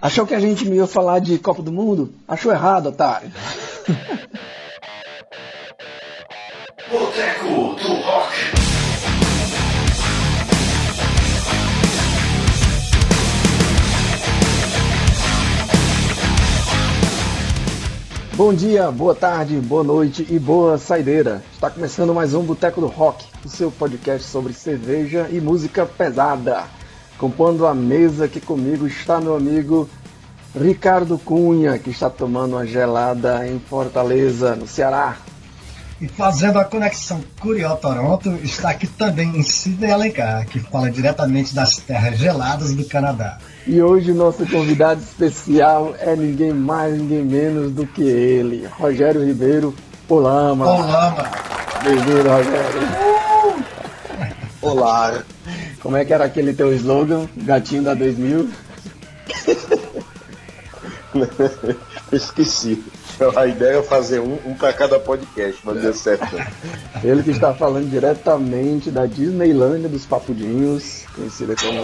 Achou que a gente me ia falar de Copa do Mundo? Achou errado, otário. Boteco do Rock. Bom dia, boa tarde, boa noite e boa saideira. Está começando mais um Boteco do Rock, o seu podcast sobre cerveja e música pesada. Compondo a mesa aqui comigo está meu amigo Ricardo Cunha, que está tomando uma gelada em Fortaleza, no Ceará. E fazendo a conexão Curió-Toronto, está aqui também Sidney Alencar, que fala diretamente das terras geladas do Canadá. E hoje nosso convidado especial é ninguém mais, ninguém menos do que ele, Rogério Ribeiro Olama. Olama. Bem-vindo, Rogério. Olá. Como é que era aquele teu slogan, gatinho da 2000? Esqueci. A ideia é fazer um, um para cada podcast, mas deu certo. Ele que está falando diretamente da Disneylândia dos Papudinhos, conhecida como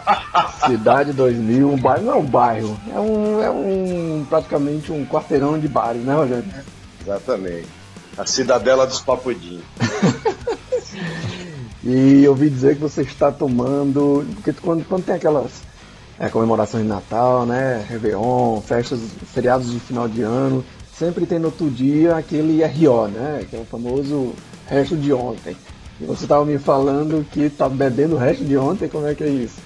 Cidade 2000. Um bairro não é um bairro, é um, é um praticamente um quarteirão de bares, né, Rogério? Exatamente. A cidadela dos Papudinhos. E eu ouvi dizer que você está tomando. Porque quando, quando tem aquelas é, comemorações de Natal, né? Réveillon, festas, feriados de final de ano, sempre tem no outro dia aquele RO, né? Que é o famoso resto de ontem. E você estava me falando que está bebendo o resto de ontem, como é que é isso?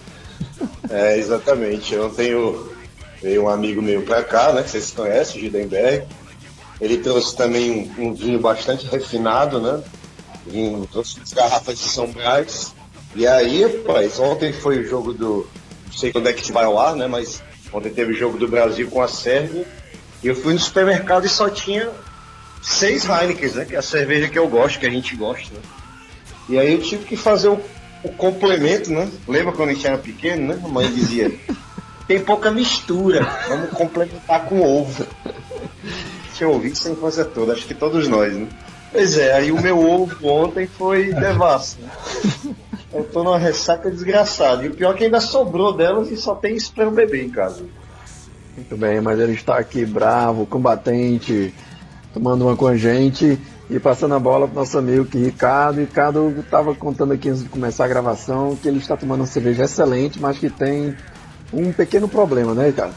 É, exatamente. Ontem eu, veio um amigo meu para cá, né? Que vocês conhecem, Gidenberg. Ele trouxe também um, um vinho bastante refinado, né? Vinho, trouxe garrafas de São Brás. E aí, rapaz, ontem foi o jogo do. Não sei quando é que vai ao ar, né? Mas ontem teve o jogo do Brasil com a Sérvia. E eu fui no supermercado e só tinha seis Heineken, né? Que é a cerveja que eu gosto, que a gente gosta, né? E aí eu tive que fazer o, o complemento, né? Lembra quando a gente era pequeno, né? A mãe dizia, tem pouca mistura, vamos complementar com ovo. Tinha ouvido isso a infância toda, acho que todos nós, né? Pois é, aí o meu ovo ontem foi devasso. Né? Eu tô numa ressaca desgraçada. E o pior é que ainda sobrou delas e só tem isso pra eu beber em casa. Muito bem, mas ele está aqui bravo, combatente, tomando uma com a gente e passando a bola pro nosso amigo aqui, Ricardo. Ricardo estava contando aqui antes de começar a gravação que ele está tomando uma cerveja excelente, mas que tem um pequeno problema, né, Ricardo?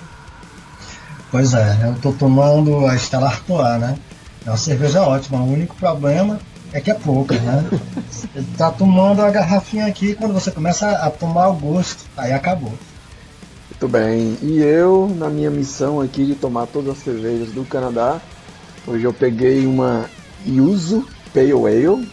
Pois é, eu tô tomando a Stella Artois, né? É uma cerveja ótima. O único problema é que é pouca, né? Você tá tomando a garrafinha aqui quando você começa a tomar o gosto, aí acabou. Muito bem. E eu, na minha missão aqui de tomar todas as cervejas do Canadá, hoje eu peguei uma Yuzu Pale Ale,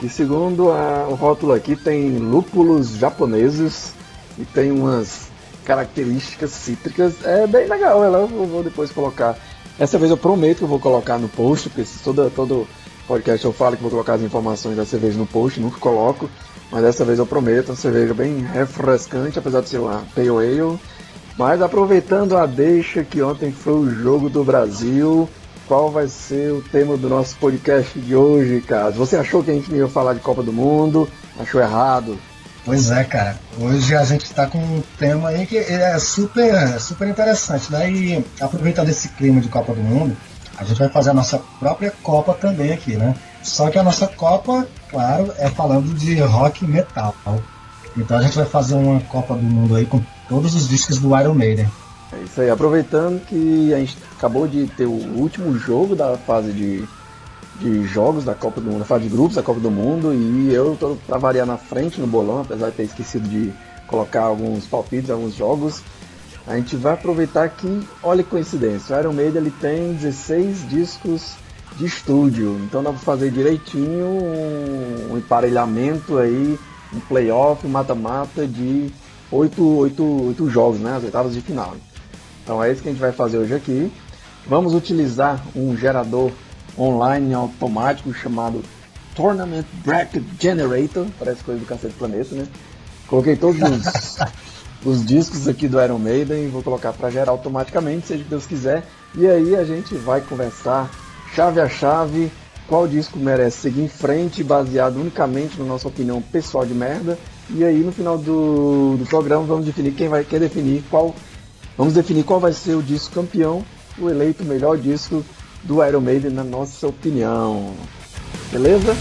que segundo a, o rótulo aqui tem lúpulos japoneses e tem umas características cítricas. É bem legal, ela eu vou depois colocar essa vez eu prometo que eu vou colocar no post, porque toda, todo podcast eu falo que vou colocar as informações da cerveja no post, nunca coloco. Mas dessa vez eu prometo, uma cerveja bem refrescante, apesar de ser uma Pale Ale. Mas aproveitando a deixa que ontem foi o jogo do Brasil, qual vai ser o tema do nosso podcast de hoje, Caso? Você achou que a gente ia falar de Copa do Mundo? Achou errado? Pois é, cara. Hoje a gente está com um tema aí que é super, super interessante, né? E aproveitando esse clima de Copa do Mundo, a gente vai fazer a nossa própria Copa também aqui, né? Só que a nossa Copa, claro, é falando de rock e metal. Então a gente vai fazer uma Copa do Mundo aí com todos os discos do Iron Maiden. É isso aí, aproveitando que a gente acabou de ter o último jogo da fase de de jogos da Copa do Mundo, fase de grupos da Copa do Mundo, e eu tô pra variar na frente no bolão, apesar de ter esquecido de colocar alguns palpites, alguns jogos. A gente vai aproveitar que, olha que coincidência, o Iron Maiden ele tem 16 discos de estúdio, então dá pra fazer direitinho um, um emparelhamento aí, um playoff, um mata-mata de 8, 8, 8 jogos, né, as oitavas de final. Então é isso que a gente vai fazer hoje aqui. Vamos utilizar um gerador online automático chamado Tournament Bracket Generator, parece coisa do Cacete Planeta, né? Coloquei todos os, os discos aqui do Iron Maiden e vou colocar para gerar automaticamente, seja o que Deus quiser. E aí a gente vai conversar chave a chave qual disco merece seguir em frente, baseado unicamente na nossa opinião pessoal de merda. E aí no final do, do programa vamos definir quem vai quer definir qual Vamos definir qual vai ser o disco campeão, o eleito melhor disco do Iron Maiden, na nossa opinião. Beleza?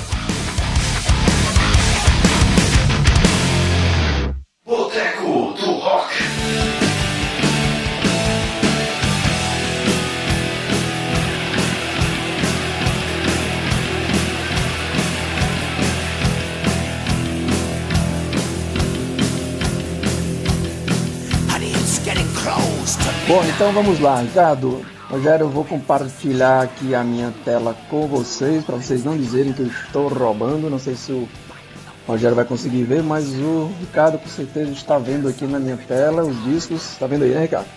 Boteco do Rock. Bom, então vamos lá, Ricardo. Rogério, eu vou compartilhar aqui a minha tela com vocês, para vocês não dizerem que eu estou roubando. Não sei se o Rogério vai conseguir ver, mas o Ricardo com certeza está vendo aqui na minha tela os discos. Está vendo aí, né, Ricardo?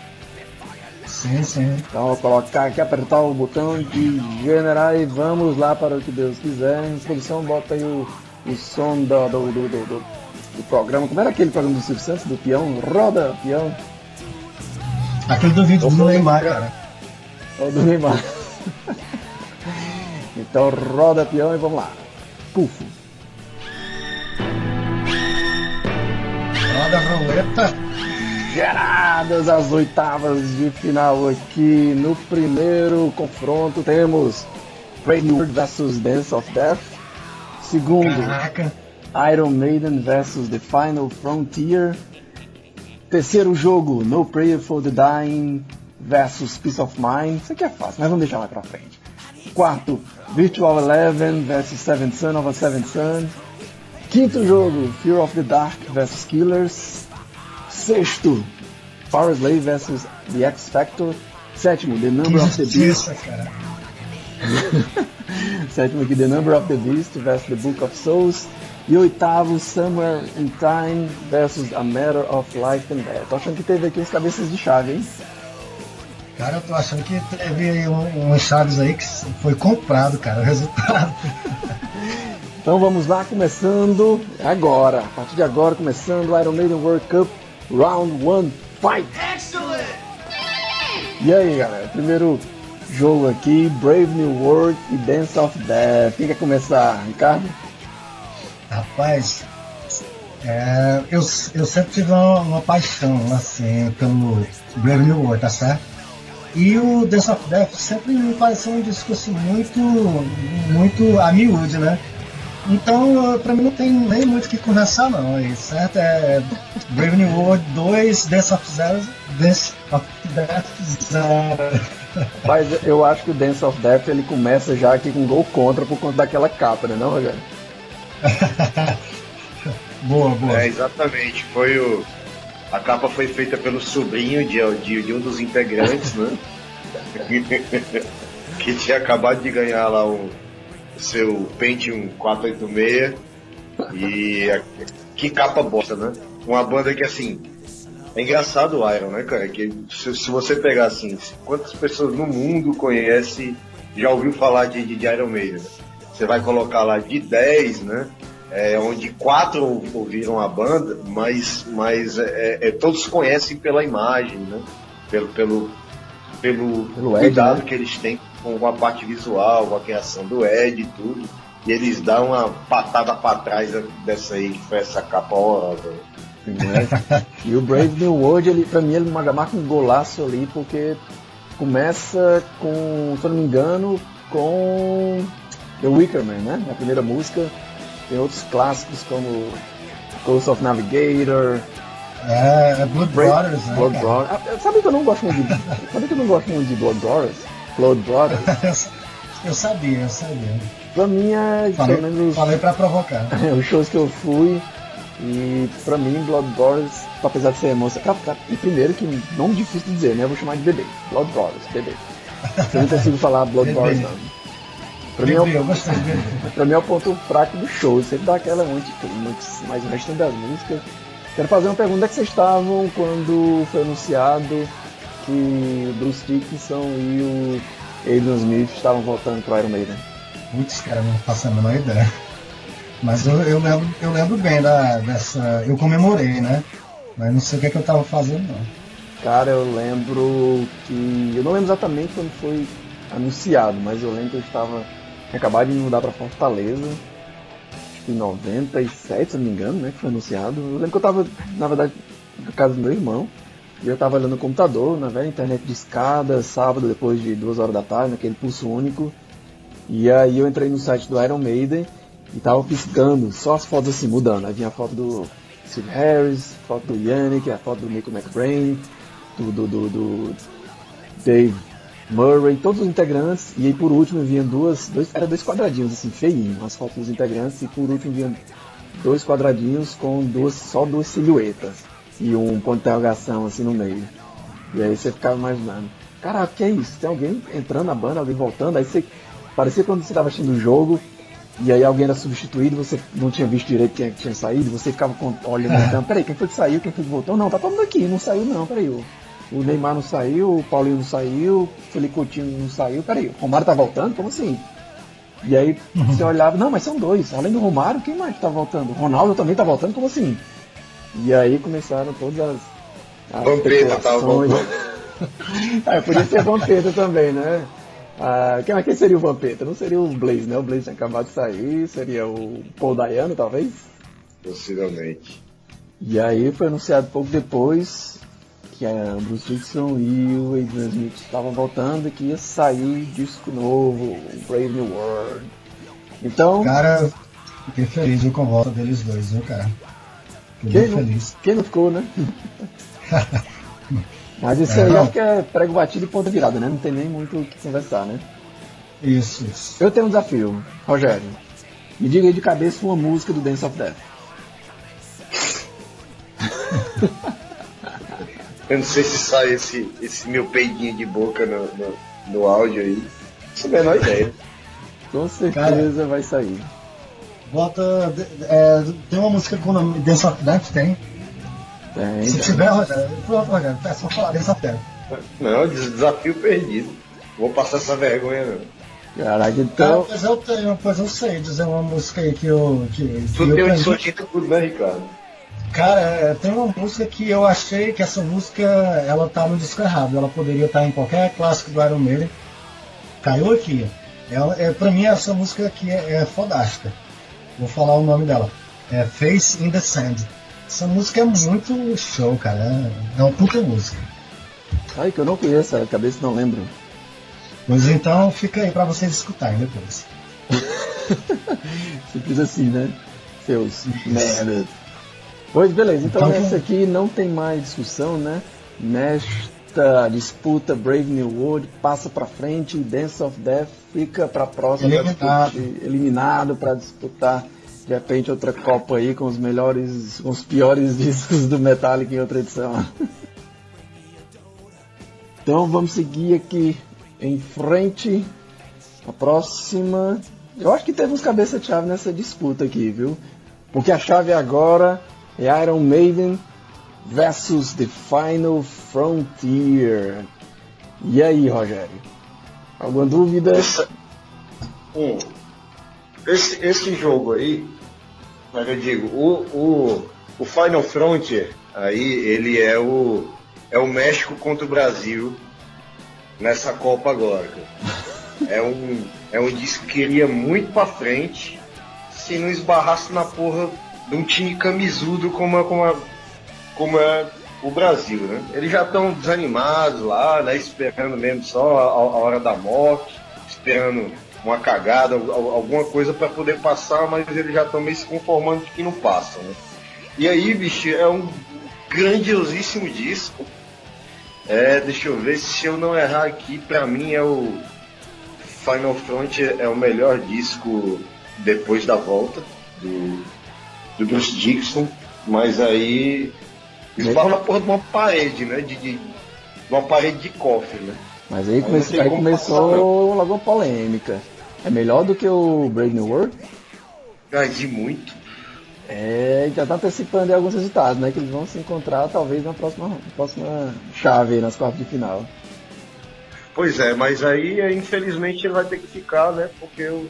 Sim, sim. Então vou colocar aqui, apertar o botão de generar e vamos lá para o que Deus quiser. Em produção, bota aí o, o som do, do, do, do, do programa. Como era aquele programa do Silvio Santos, do peão? Roda, peão. Aquele do vídeo do Neymar, cara. O do Neymar. então roda peão e vamos lá. Puf. Roda a roleta. Geradas as oitavas de final aqui. No primeiro confronto temos World vs Dance of Death. Segundo, Caraca. Iron Maiden vs The Final Frontier. Terceiro jogo, No Prayer for the Dying versus Peace of Mind. Isso aqui é fácil, mas vamos deixar mais pra frente. Quarto, Virtual Eleven versus Seventh Son of a Seventh Son. Quinto jogo, Fear of the Dark versus Killers. Sexto, Power Slave versus The X Factor. Sétimo, The Number of the Beast. Sétimo aqui, The Number of the Beast versus The Book of Souls. E oitavo, Somewhere in Time versus A Matter of Life and Death. Tô achando que teve aqui uns cabeças de chave, hein? Cara, eu tô achando que teve aí um, um Chaves aí que foi comprado, cara, o resultado. Então vamos lá, começando agora. A partir de agora, começando o Iron Maiden World Cup Round 1 Fight! E aí, galera? Primeiro jogo aqui, Brave New World e Dance of Death. Quem quer começar, Ricardo? Rapaz, é, eu, eu sempre tive uma, uma paixão assim pelo Brave New World, tá certo? E o Dance of Death sempre me pareceu um discurso muito, muito a miúde, né? Então, pra mim não tem nem muito o que conversar não, aí, certo? É Brave New World 2, Dance of Zero, Dance of Death Zero. Mas eu acho que o Dance of Death ele começa já aqui com gol contra por conta daquela capa, né, não, Rogério? boa, boa. É, exatamente. Foi o. A capa foi feita pelo sobrinho de, de, de um dos integrantes, né? que tinha acabado de ganhar lá o, seu Pentium 486. E a- que capa bosta, né? Uma banda que assim. É engraçado o Iron, né, cara? Que se, se você pegar assim, quantas pessoas no mundo conhece, já ouviu falar de, de, de Iron Maiden? né? Você vai colocar lá de 10, né? É, onde quatro ouviram a banda, mas, mas é, é, todos conhecem pela imagem, né? Pelo, pelo, pelo, Pelo Ed, cuidado né? que eles têm com a parte visual, com a criação do Ed e tudo. E eles dão uma patada pra trás dessa aí, que foi essa capa horrorosa. né? E o Brave New World, ele, pra mim, ele marca um golaço ali, porque começa com, se eu não me engano, com The Wicker Man, né? Na primeira música. Tem outros clássicos como Ghost of Navigator, É, é Blood Brave- Brothers, né? Blood? Brothers. Ah, Sabe que eu não gosto muito de. Sabe que eu não gosto muito de Blood Brothers? Blood Brothers. Eu sabia, eu sabia. Pra mim é Falei, pelo menos falei pra provocar. os shows que eu fui. E pra mim, Blood Brothers, apesar de ser cara, e primeiro que nome difícil de dizer, né? Eu vou chamar de bebê. Blood Brothers, bebê. Eu não consigo falar Blood. Brothers não. Pra mim, é o, pra mim é o ponto fraco do show. Sempre dá aquela anticlímax, mas o resto das músicas. Quero fazer uma pergunta: é que vocês estavam quando foi anunciado que Bruce Dickinson e o Aidan Smith estavam voltando pro Iron Maiden? Putz, cara, não faço a menor ideia. Mas eu, eu, lembro, eu lembro bem da, dessa. Eu comemorei, né? Mas não sei o que, é que eu tava fazendo, não. Cara, eu lembro que. Eu não lembro exatamente quando foi anunciado, mas eu lembro que eu estava. Tinha acabado de mudar pra Fortaleza. Acho que em 97, se não me engano, né? Que foi anunciado. Eu lembro que eu tava, na verdade, na casa do meu irmão. E eu tava olhando no computador, na velha internet de escada, sábado, depois de duas horas da tarde, naquele pulso único. E aí eu entrei no site do Iron Maiden e tava piscando, só as fotos assim, mudando. Aí vinha a foto do Steve Harris, foto do Yannick, a foto do Nico McBrain, do, do, do, do Dave Murray, todos os integrantes, e aí por último vinha duas, dois, era dois quadradinhos assim, feinho, as fotos dos integrantes, e por último vinha dois quadradinhos com duas, só duas silhuetas e um ponto de interrogação assim no meio. E aí você ficava imaginando, cara, que é isso? Tem alguém entrando na banda, alguém voltando, aí você parecia quando você estava assistindo o jogo e aí alguém era substituído, você não tinha visto direito quem é tinha saído, você ficava olhando, então, peraí, quem foi que saiu, quem foi que voltou? Não, tá todo mundo aqui, não saiu não, peraí, o, o Neymar não saiu, o Paulinho não saiu, o Felipe Coutinho não saiu, peraí, o Romário tá voltando? Como assim? E aí você olhava, não, mas são dois, além do Romário, quem mais tá voltando? O Ronaldo também tá voltando, como assim? E aí começaram todas as. as Vampeta tava voltando. é, podia ser Vampeta também, né? Ah, quem, quem seria o Vampeta? Não seria o Blaze, né? O Blaze tinha acabado de sair, seria o Paul Dayano, talvez? Possivelmente. E aí foi anunciado pouco depois que a Bruce Dixon e o Adrian Smith estavam voltando e que ia sair disco novo, Brave New World. Então. Cara, fiquei feliz com a volta deles dois, viu, cara? Fiquei quem, feliz. Não, quem não ficou, né? Mas isso é, aí acho que é prego batido e ponta virada, né? Não tem nem muito o que conversar, né? Isso, isso. Eu tenho um desafio, Rogério. Me diga aí de cabeça uma música do Dance of Death. Eu não sei se sai esse, esse meu peidinho de boca no, no, no áudio aí. Não é a menor ideia. Com certeza Cara, vai sair. Bota. É, tem uma música com o nome Dance of Death? Tem. Tem. Se tiver, Rogério, pronto, Rogério, é só falar Dance of Death. Não, desafio perdido. Vou passar essa vergonha não. Caraca, então. pois eu tenho, pois eu sei dizer uma música aí que eu. Que, tu que tem um insolito tudo, né, Ricardo? Cara, é, tem uma música que eu achei que essa música ela tá no disco errado. Ela poderia estar em qualquer clássico do Iron Maiden. Caiu aqui. Ela, é, pra mim essa música aqui é, é fodástica. Vou falar o nome dela. É Face in the Sand. Essa música é muito show, cara. É, é uma puta música. Ai, que eu não conheço, a cabeça não lembro. Pois então fica aí pra vocês escutarem depois. Simples assim, né? Seus merda. Pois beleza, então, então essa aqui não tem mais discussão, né? Nesta disputa Brave New World passa pra frente Dance of Death fica pra próxima eliminado, eliminado para disputar de repente outra Copa aí com os melhores, com os piores discos do Metallica em outra edição. Então vamos seguir aqui em frente. A próxima. Eu acho que teve uns cabeça-chave nessa disputa aqui, viu? Porque a chave agora é Iron Maiden versus The Final Frontier. E aí, Rogério? Alguma dúvida? Essa, hum, esse, esse jogo aí, mas eu digo, o, o, o Final Frontier, aí ele é o, é o México contra o Brasil nessa Copa agora. É um, é um disco que iria muito pra frente se não esbarrasse na porra de um time camisudo como, como, como é o Brasil, né? Eles já estão desanimados lá, né? Esperando mesmo só a, a hora da morte, esperando uma cagada, alguma coisa para poder passar, mas eles já estão meio se conformando de que não passam, né? E aí, bicho, é um grandiosíssimo disco. É, deixa eu ver se eu não errar aqui, para mim é o Final Front é o melhor disco depois da volta do, do Bruce Dixon, mas aí esbarra na porra de uma parede, né? De, de, de uma parede de cofre, né? Mas aí, come aí começou logo uma polêmica. É melhor do que o Brave New World? Ah, de muito. É, já tá antecipando alguns resultados, né? Que eles vão se encontrar talvez na próxima, próxima chave nas quartas de final. Pois é, mas aí infelizmente ele vai ter que ficar, né? Porque o,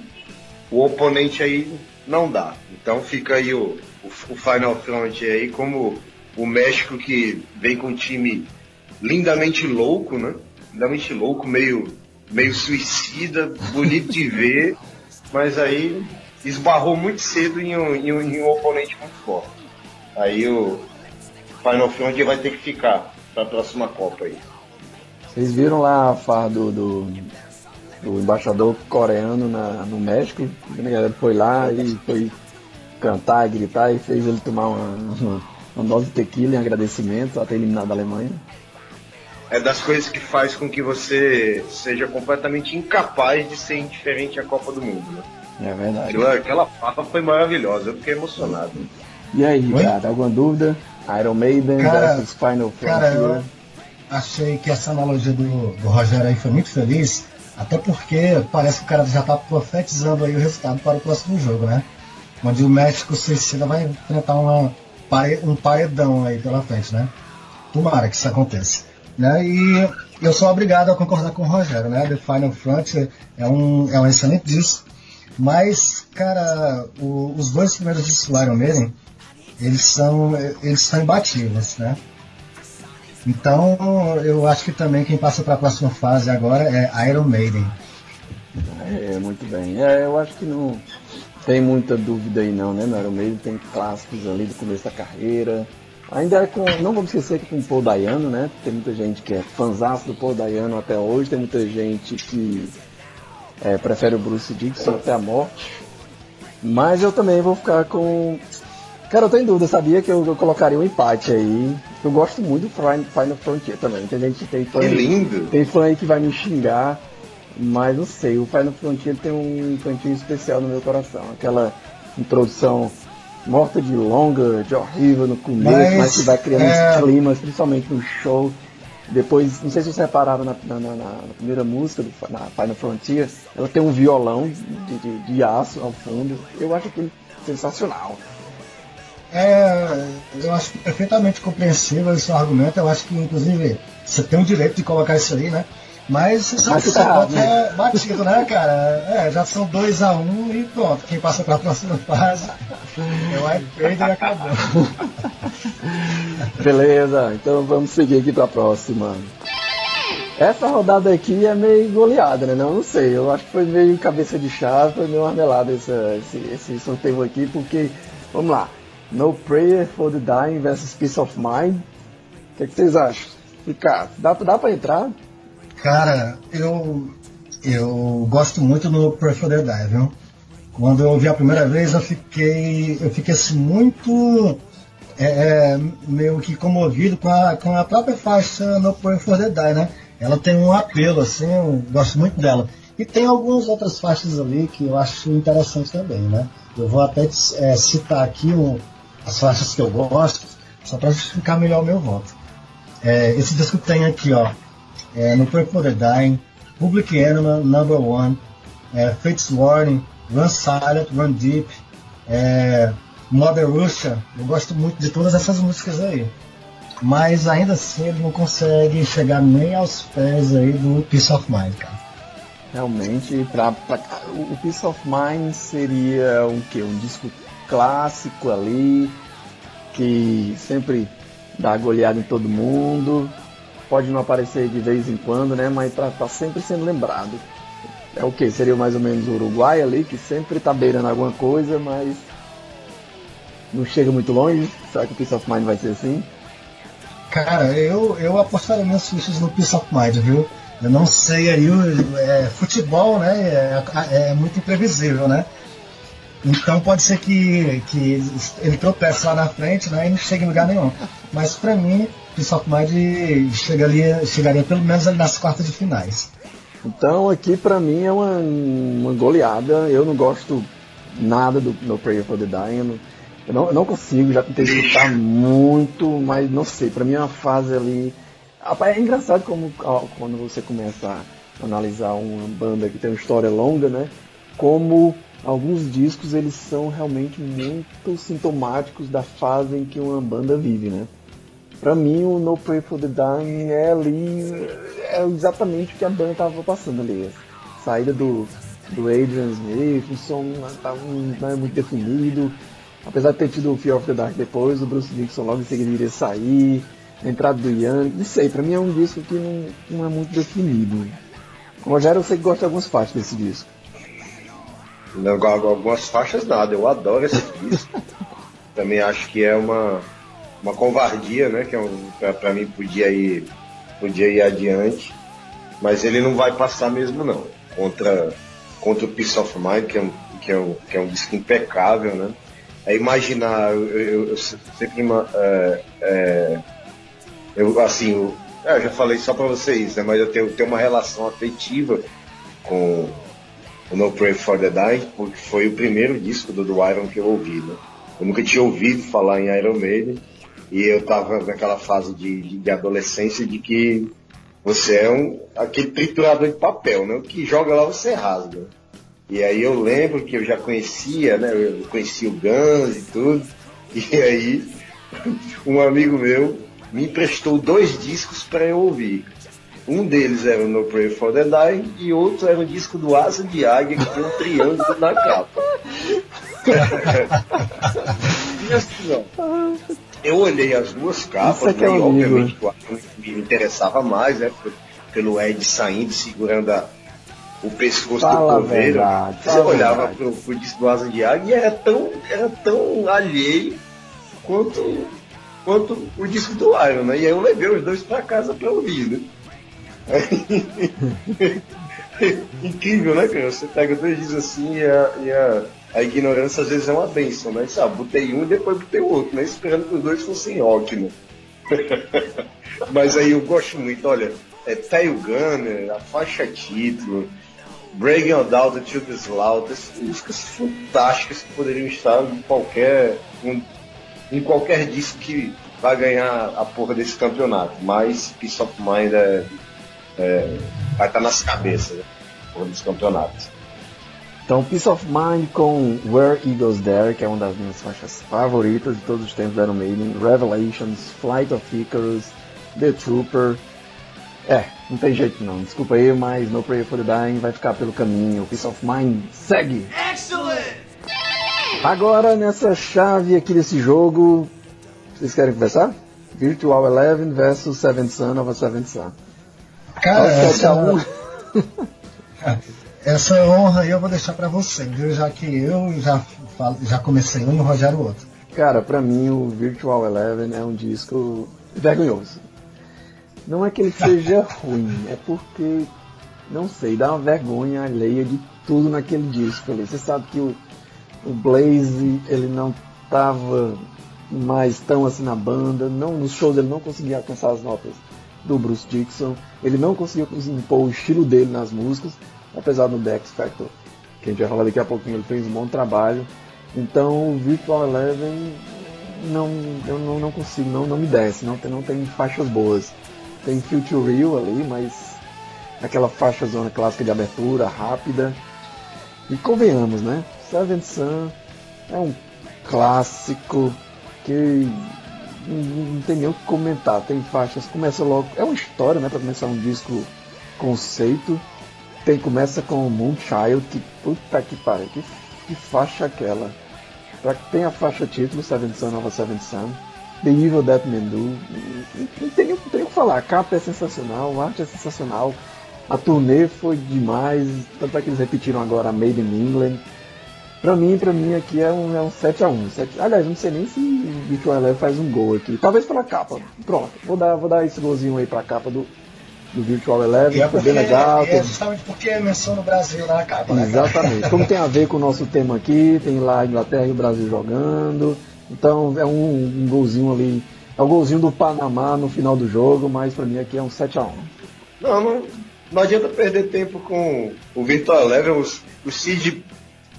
o oponente aí não dá. Então fica aí o, o, o Final Front aí como o México que vem com um time lindamente louco, né? Lindamente louco, meio, meio suicida, bonito de ver, mas aí esbarrou muito cedo em um, em um, em um oponente muito forte. Aí o Final Front vai ter que ficar para a próxima Copa aí. Vocês viram lá a farra do, do, do embaixador coreano na, no México? A galera foi lá e foi cantar, gritar e fez ele tomar uma, uma, uma dose de tequila em agradecimento a ter eliminado a Alemanha. É das coisas que faz com que você seja completamente incapaz de ser indiferente à Copa do Mundo, né? É verdade. Aquela, aquela farra foi maravilhosa, eu fiquei emocionado. E aí, Oi? cara, alguma dúvida? Iron Maiden Cara, versus Final Cara, eu achei que essa analogia do, do Rogério aí foi muito feliz, até porque parece que o cara já tá profetizando aí o resultado para o próximo jogo, né? Onde o México Suicida vai enfrentar uma, um paredão aí pela frente, né? Tomara que isso aconteça. Né? E eu sou obrigado a concordar com o Rogério, né? The Final Frontier é um, é um excelente disco, mas, cara, o- os dois primeiros discos do Iron Maiden, eles são, eles são imbatíveis, né? Então, eu acho que também quem passa para a próxima fase agora é Iron Maiden. É, muito bem. É, eu acho que não tem muita dúvida aí não, né? Iron Maiden tem clássicos ali do começo da carreira. Ainda é com, não vamos esquecer que com o Paul Dayano, né? Tem muita gente que é fãzaço do Paul Dayano até hoje, tem muita gente que é, prefere o Bruce Dixon até a morte. Mas eu também vou ficar com. Cara, eu tô em dúvida, sabia que eu, eu colocaria um empate aí. Eu gosto muito do Fin- Final Frontier também. Tem gente que tem fã. Que lindo! Tem fã aí que vai me xingar, mas não sei, o Final Frontier tem um cantinho especial no meu coração. Aquela introdução morta de longa, de horrível no começo, mas, Mas, que vai criando é- climas, principalmente no show. Depois, não sei se vocês repararam na, na- na- na primeira música, do, na Final Frontier, ela tem um violão de, de, de aço ao fundo. Eu acho aquilo sensacional. É, eu acho perfeitamente compreensível esse argumento. Eu acho que, inclusive, você tem o direito de colocar isso ali, né? Mas você Mas tá errado, pode é batido, né, cara? É, já são 2x1 um e pronto. Quem passa para a próxima fase é o Iron e acabou. Beleza, então vamos seguir aqui pra próxima. Essa rodada aqui é meio goleada, né? Não, não sei, eu acho que foi meio cabeça de chave, foi meio marmelada essa- esse, esse sorteio aqui, porque, vamos lá, No Prayer for the Dying versus Peace of Mind. O que, que vocês acham? Ricardo, dá, dá pra entrar? Cara, eu, eu gosto muito no Pray for the Die, viu? Quando eu ouvi a primeira vez, eu fiquei, eu fiquei assim, muito é, é, meio que comovido com a, com a própria faixa no Pray for the Die, né? Ela tem um apelo, assim, eu gosto muito dela. E tem algumas outras faixas ali que eu acho interessante também, né? Eu vou até é, citar aqui um, as faixas que eu gosto, só para justificar melhor o meu voto. É, esse disco tem aqui, ó, é, no Pray for the Dying, Public Enemy, Number One, é, Fates Warning, Run Silent, Run Deep, é, Mother Russia. Eu gosto muito de todas essas músicas aí. Mas ainda assim ele não consegue chegar nem aos pés aí do Peace of Mind, cara. Realmente, pra, pra- o o Peace of Mind seria um que? Um disco clássico ali, que sempre dá goleada em todo mundo, pode não aparecer de vez em quando, né? Mas tá, tá sempre sendo lembrado. É o que? Seria mais ou menos o Uruguai ali, que sempre tá beirando alguma coisa, mas não chega muito longe. Será que o Peace of Mind vai ser assim? Cara, eu, eu apostaria minhas fichas no Peace of Mind, viu? Eu não sei aí, é, futebol, né, é, é muito imprevisível, né? Então pode ser que, que ele tropece lá na frente né, e não chegue em lugar nenhum. Mas pra mim, Peace of Mind chegaria, chegaria pelo menos ali nas quartas de finais. Então aqui pra mim é uma, uma goleada. Eu não gosto nada do No Prayer for the Dying. Eu não, eu não, consigo, já tentei escutar muito, mas não sei. Pra mim é uma fase ali. Rapaz, É engraçado como ó, quando você começa a analisar uma banda que tem uma história longa, né? Como alguns discos eles são realmente muito sintomáticos da fase em que uma banda vive, né? Pra mim, o No Pray for the Dying é ali, é exatamente o que a banda tava passando ali. A saída do, do Adrian Smith, o som não, é muito definido. Apesar de ter tido o Fear of the Dark depois, o Bruce Dixon logo em seguida iria sair. A entrada do Ian, não sei, pra mim é um disco que não, não é muito definido. Rogério, eu sei que gosta de algumas faixas desse disco. Não, algumas faixas nada, eu adoro esse disco. Também acho que é uma, uma covardia, né? Que é um, para mim podia ir, podia ir adiante, mas ele não vai passar mesmo não. Contra, contra o Peace of Mind, que é um, que é um, que é um disco impecável, né? É imaginar, eu, eu, eu sempre é, é, eu assim, eu, é, eu já falei só para vocês, né? Mas eu tenho, tenho uma relação afetiva com o No Pray for the Dying, porque foi o primeiro disco do, do Iron que eu ouvi, né? Eu nunca tinha ouvido falar em Iron Maiden e eu tava naquela fase de, de, de adolescência de que você é um, aquele triturador de papel, né? O que joga lá você rasga. E aí eu lembro que eu já conhecia, né? Eu conhecia o Guns e tudo. E aí um amigo meu me emprestou dois discos para eu ouvir. Um deles era o No Pray for the Dying e outro era um disco do Asa de Águia que tem um triângulo na capa. e assim, ó, eu olhei as duas capas, né, é e obviamente me interessava mais, né? Pelo Ed saindo, segurando a, o pescoço fala do coveiro. Você olhava pro, pro disco do Asa de Águia e era tão, era tão alheio quanto, quanto o disco do Iron, né? E aí eu levei os dois para casa para ouvir, né? Incrível, né, cara? Você pega dois discos assim e a, e a a ignorância às vezes é uma benção, né? Sabe, botei um e depois botei o outro, né? Esperando que os dois fossem ótimos. Mas aí eu gosto muito, olha, é Tail Gunner, a faixa título, Breaking on Down to the Slout, músicas fantásticas que poderiam estar em qualquer, um, em qualquer disco que vai ganhar a porra desse campeonato. Mas Peace of Mind é, é, vai estar nas cabeças, né? Dos campeonatos. Então, Peace of Mind com Where Eagles There, que é uma das minhas faixas favoritas de todos os tempos do Iron Maiden, Revelations, Flight of Icarus, The Trooper. É, não tem jeito não, desculpa aí, mas No Prayer for the Dying vai ficar pelo caminho. Peace of Mind segue! Excellent! Agora, nessa chave aqui desse jogo, vocês querem conversar? Virtual Eleven versus Seventh Son of a Seventh Son. Cara, essa... Essa honra aí eu vou deixar para você, viu? Já que eu já, falo, já comecei um e o Rogério outro. Cara, para mim o Virtual Eleven é um disco vergonhoso. Não é que ele seja ruim, é porque, não sei, dá uma vergonha alheia de tudo naquele disco ali. Você sabe que o, o Blaze, ele não tava mais tão assim na banda, não, nos shows ele não conseguia alcançar as notas do Bruce Dixon, ele não conseguia impor o estilo dele nas músicas, apesar do Dex Factor, que a gente vai falar daqui a pouquinho, ele fez um bom trabalho. Então o Virtual Eleven não, eu não, não consigo, não, não me desce, não tem, não tem faixas boas. Tem Future Real ali, mas aquela faixa zona clássica de abertura, rápida. E convenhamos, né? Seven Sun é um clássico que não, tem nem o que comentar. Tem faixas, começa logo. É uma história, né? Pra começar um disco conceito. Tem, começa com Moonchild, que puta que pariu, que, que faixa aquela. Pra, tem a faixa título, Seven Sun, Nova Seven Sun. The Evil That Men Do. Não tem, o que falar, a capa é sensacional, a arte é sensacional. A turnê foi demais, tanto é que eles repetiram agora Made in England. Pra mim, pra mim aqui é um, é um 7x1. 7... Aliás, não sei nem se Virtual Eleven faz um gol aqui. Talvez pela capa. Pronto, vou dar, vou dar esse golzinho aí pra capa do, do Virtual Eleven, é bem legal. É justamente porque é menção no Brasil na capa. Né, Exatamente. Como tem a ver com o nosso tema aqui, tem lá a Inglaterra e o Brasil jogando. Então é um, um golzinho ali. É o golzinho do Panamá no final do jogo, mas pra mim aqui é um 7x1. Não, não, não adianta perder tempo com o Virtual Eleven. O, o Cid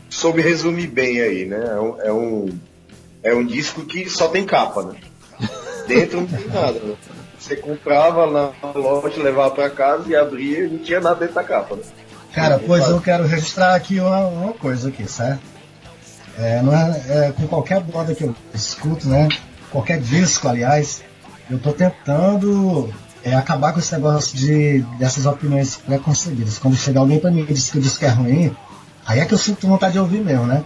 soube resumir bem aí, né? É um, é um, é um disco que só tem capa, né? Dentro não tem nada, né? Você comprava na loja, levava para casa e abria e não tinha nada dentro da capa. Né? Cara, pois eu quero registrar aqui uma, uma coisa aqui, certo? É, não é, é, com qualquer banda que eu escuto, né? Qualquer disco, aliás, eu tô tentando é, acabar com esse negócio de dessas opiniões preconcebidas. Quando chega alguém para mim e diz que o disco é ruim, aí é que eu sinto vontade de ouvir mesmo, né?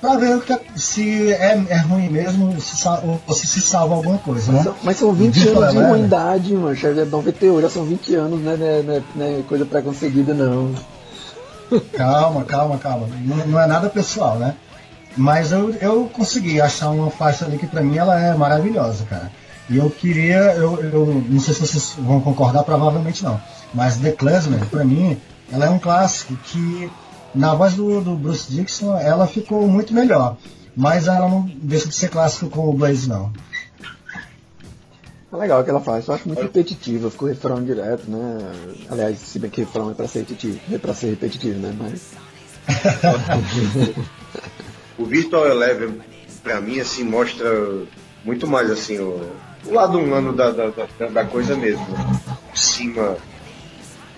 Pra ver se é, é ruim mesmo se, ou se se salva alguma coisa, né? Mas são 20 anos de ruindade, mano. É 98, já são 20 anos, né? Não é, não é, não é coisa preconcebida, não. Calma, calma, calma. Não, não, é nada pessoal, né? Mas eu, eu consegui achar uma faixa ali que pra mim ela é maravilhosa, cara. E eu queria, eu, eu não sei se vocês vão concordar, provavelmente não. Mas The Klezmer, pra mim, ela é um clássico que na voz do, do Bruce Dixon ela ficou muito melhor. Mas ela não deixa de ser clássico com o Blaze não. É legal que ela faz, eu acho muito repetitiva, ficou refrão direto, né? Aliás, se bem que refrão é pra ser repetitivo, é pra ser repetitivo, né? Mas. o Virtual Eleven, pra mim, assim, mostra muito mais assim o, o lado humano da, da, da, da coisa mesmo. Né? Por cima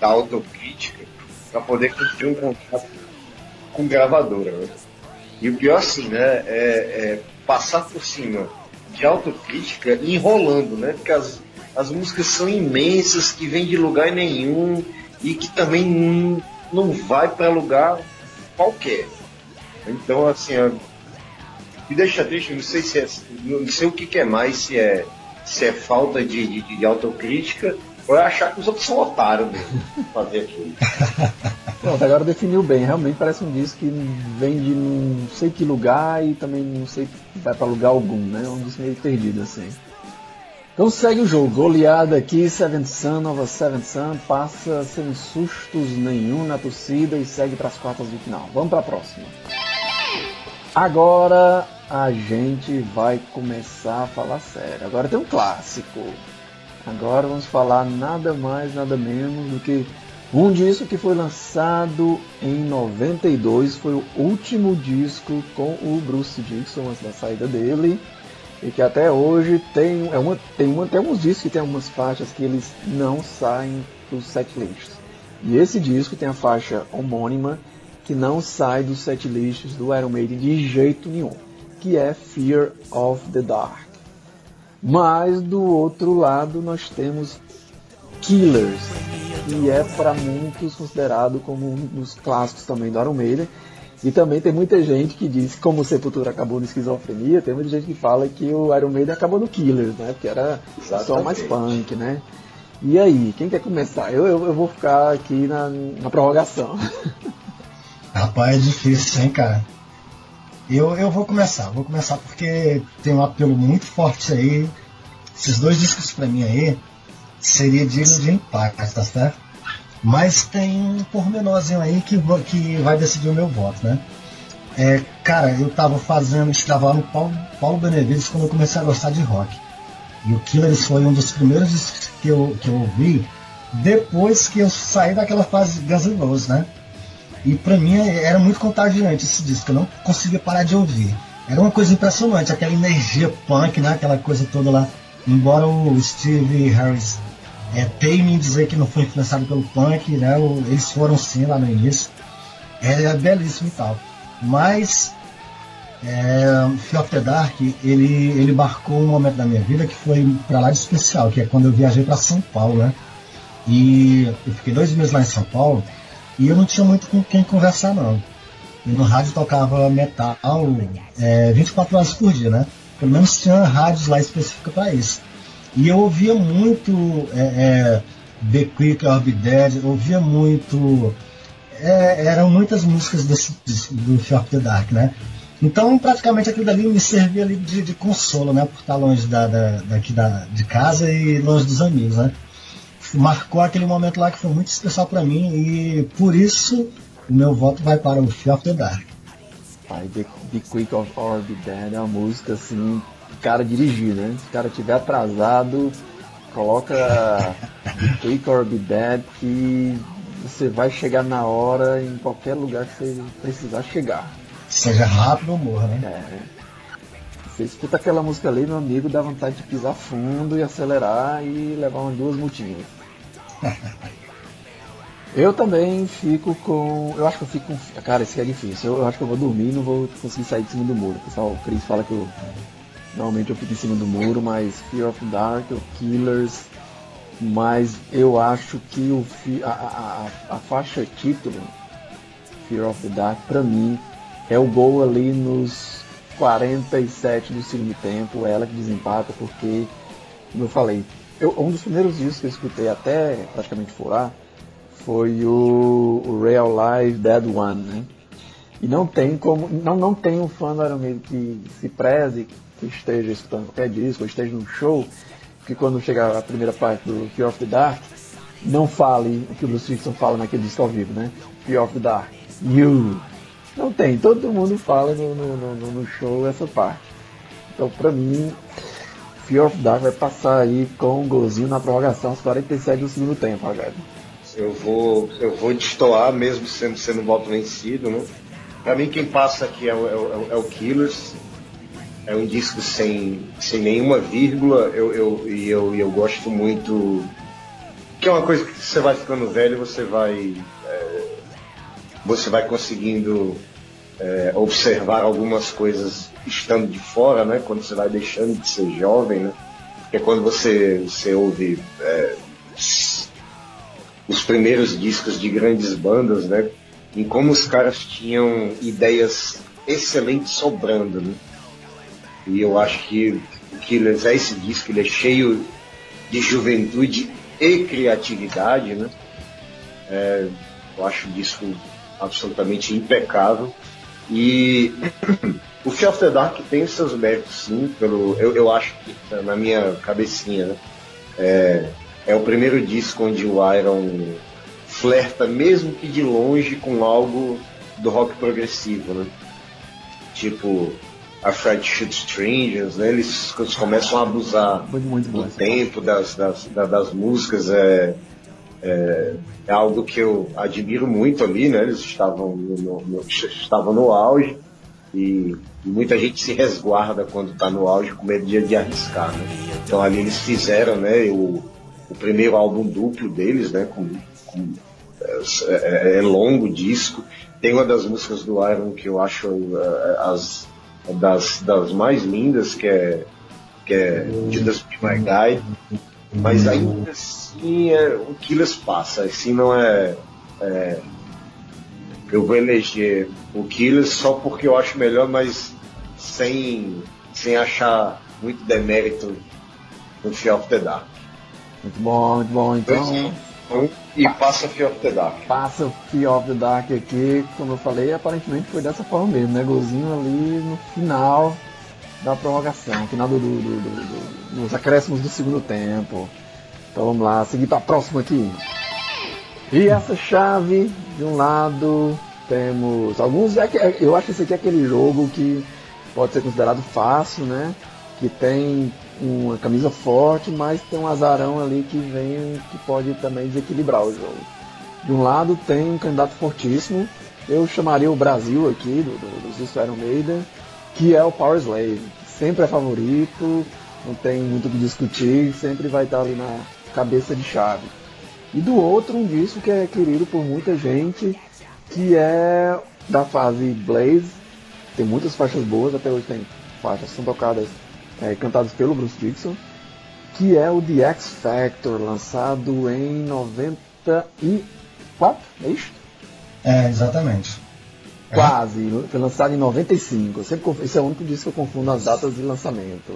da autocrítica, para poder ter um contato com gravadora. Né? E o pior assim, né? É, é passar por cima de autocrítica enrolando, né? Porque as, as músicas são imensas, que vêm de lugar nenhum e que também não, não vai para lugar qualquer. Então, assim, me deixa triste, não sei se é, não sei o que, que é mais, se é, se é falta de, de, de autocrítica ou é achar que os outros são otários mesmo fazer aquilo. Pronto, agora definiu bem. Realmente parece um disco que vem de não sei que lugar e também não sei vai para lugar algum, né? É um disco meio perdido assim. Então segue o jogo, goleada aqui, Seven Sun, Nova Seven Sun, passa sem sustos nenhum na torcida e segue para as quartas de final. Vamos para a próxima. Agora a gente vai começar a falar sério. Agora tem um clássico. Agora vamos falar nada mais, nada menos do que um disco que foi lançado em 92, foi o último disco com o Bruce Dixon antes da saída dele. E que até hoje tem, é uma, tem, uma, tem alguns discos que tem algumas faixas que eles não saem dos setlists. E esse disco tem a faixa homônima que não sai dos setlists do Iron Maiden de jeito nenhum, que é Fear of the Dark. Mas do outro lado nós temos Killers, que é para muitos considerado como um dos clássicos também do Iron Maiden. E também tem muita gente que diz que como o Sepultura acabou no Esquizofrenia, tem muita gente que fala que o Iron Maiden acabou no Killers, né? Porque era Exatamente. só mais punk, né? E aí, quem quer começar? Eu, eu, eu vou ficar aqui na, na prorrogação. Rapaz, é difícil, hein, cara? Eu, eu vou começar, vou começar porque tem um apelo muito forte aí. Esses dois discos pra mim aí seria digno de empate, tá certo? Mas tem um pormenorzinho aí que, que vai decidir o meu voto, né? É, cara, eu tava fazendo, estava lá no Paulo, Paulo Benevides quando eu comecei a gostar de rock. E o Killers foi um dos primeiros discos que eu, que eu ouvi depois que eu saí daquela fase de né? E pra mim era muito contagiante esse disco, eu não conseguia parar de ouvir. Era uma coisa impressionante, aquela energia punk, né? Aquela coisa toda lá. Embora o Steve Harris é, teime em dizer que não foi influenciado pelo punk, né? Eles foram sim lá no início. É, é belíssimo e tal. Mas é, Fear of the Dark, ele, ele marcou um momento da minha vida que foi para lá de especial, que é quando eu viajei para São Paulo, né? E eu fiquei dois meses lá em São Paulo e eu não tinha muito com quem conversar, não. E no rádio tocava metal é, 24 horas por dia, né? Pelo menos tinha rádios lá específicos para isso. E eu ouvia muito é, é, The Quick Be Dead, ouvia muito. É, eram muitas músicas desse, do of the Dark, né? Então, praticamente aquilo dali me servia ali de, de consolo, né? Por estar longe da, da, daqui da, de casa e longe dos amigos, né? marcou aquele momento lá que foi muito especial para mim e por isso o meu voto vai para o Fear of the Dark. The, the Quick of or Be Dead é uma música assim, cara dirigir, né? Se o cara tiver atrasado, coloca Quick or Be Dead que você vai chegar na hora em qualquer lugar que você precisar chegar. Seja rápido ou morra, né? É. Você escuta aquela música ali, meu amigo, dá vontade de pisar fundo e acelerar e levar umas duas multinhas. eu também fico com. Eu acho que eu fico com. Cara, isso é difícil. Eu, eu acho que eu vou dormir e não vou conseguir sair de cima do muro. Pessoal, o Chris fala que eu. Normalmente eu fico em cima do muro, mas Fear of Dark, o Killers. Mas eu acho que o, a, a, a, faixa título, Fear of Dark, pra mim, é o gol ali nos 47 do segundo tempo, ela que desempata, porque, como eu falei, eu, um dos primeiros discos que eu escutei até praticamente furar foi o, o Real Life Dead One, né? E não tem como. Não, não tem um fã do Iron Maiden que se preze, esteja escutando qualquer disco, ou esteja num show, que quando chegar a primeira parte do Fear of the Dark, não fale o que o Bruce Dixon fala naquele disco ao vivo, né? Fear of the Dark. You. Não tem, todo mundo fala no, no, no, no show essa parte. Então, pra mim, Fear of the Dark vai passar aí com um golzinho na prorrogação aos 47 do segundo tempo, Rogério. Eu vou, eu vou destoar mesmo sendo, sendo voto vencido, né? Pra mim quem passa aqui é o, é o, é o Killers. É um disco sem, sem nenhuma vírgula. Eu, eu, e eu, eu gosto muito. Que é uma coisa que você vai ficando velho, você vai. É, você vai conseguindo é, observar algumas coisas estando de fora, né? Quando você vai deixando de ser jovem, né? Porque quando você, você ouve é, os primeiros discos de grandes bandas, né? Em como os caras tinham ideias excelentes sobrando, né? E eu acho que o Killers é esse disco, ele é cheio de juventude e criatividade, né? É, eu acho o disco absolutamente impecável. E o Fear of the Dark tem seus méritos, sim, pelo, eu, eu acho que na minha cabecinha, né? É, é o primeiro disco onde o Iron flerta, mesmo que de longe, com algo do rock progressivo, né? Tipo, a Fred Shoot Strangers, né? Eles, eles começam a abusar do tempo das, das, da- das músicas. É, é, é algo que eu admiro muito ali, né? Eles estavam no, no- estavam no auge e, muita gente se resguarda quando está no auge com medo de, de arriscar, né? Então ali eles fizeram, né? O, o primeiro álbum duplo deles, né? Com, com- é, é- é longo disco. Tem uma das músicas do Iron que eu acho é, as das, das mais lindas, que é, que é Judas Be My Guy. Mas ainda assim é, o Killers passa, assim não é, é, Eu vou eleger o Killers só porque eu acho melhor, mas sem, sem achar muito demérito no Fear of the Dark. Muito bom, muito bom. Então, Então, e passa Fear of the Dark. passa o Fear of the Dark aqui, como eu falei, aparentemente foi dessa forma mesmo, né? Golzinho ali no final da prorrogação, final do, do, do- do- do- nos acréscimos do segundo tempo. Então vamos lá, seguir para a próxima aqui. E essa chave, de um lado, temos alguns. é que- Eu acho que esse aqui é aquele jogo que pode ser considerado fácil, né? Que tem uma camisa forte, mas tem um azarão ali que vem que pode também desequilibrar o jogo. De um lado tem um candidato fortíssimo, eu chamaria o Brasil aqui, do, do, discos Iron Maiden, que é o Power Slave. Sempre é favorito, não tem muito o que discutir, sempre vai estar ali na cabeça de chave. E do outro, um disco que é querido por muita gente, que é da fase Blaze. Tem muitas faixas boas, até hoje tem faixas que são tocadas, é, cantadas pelo Bruce Dixon, que é o The X Factor, lançado em 94, é isso? É, exatamente. Quase, foi lançado em 95. Eu sempre confundo, esse é o único disco que eu confundo as datas de lançamento.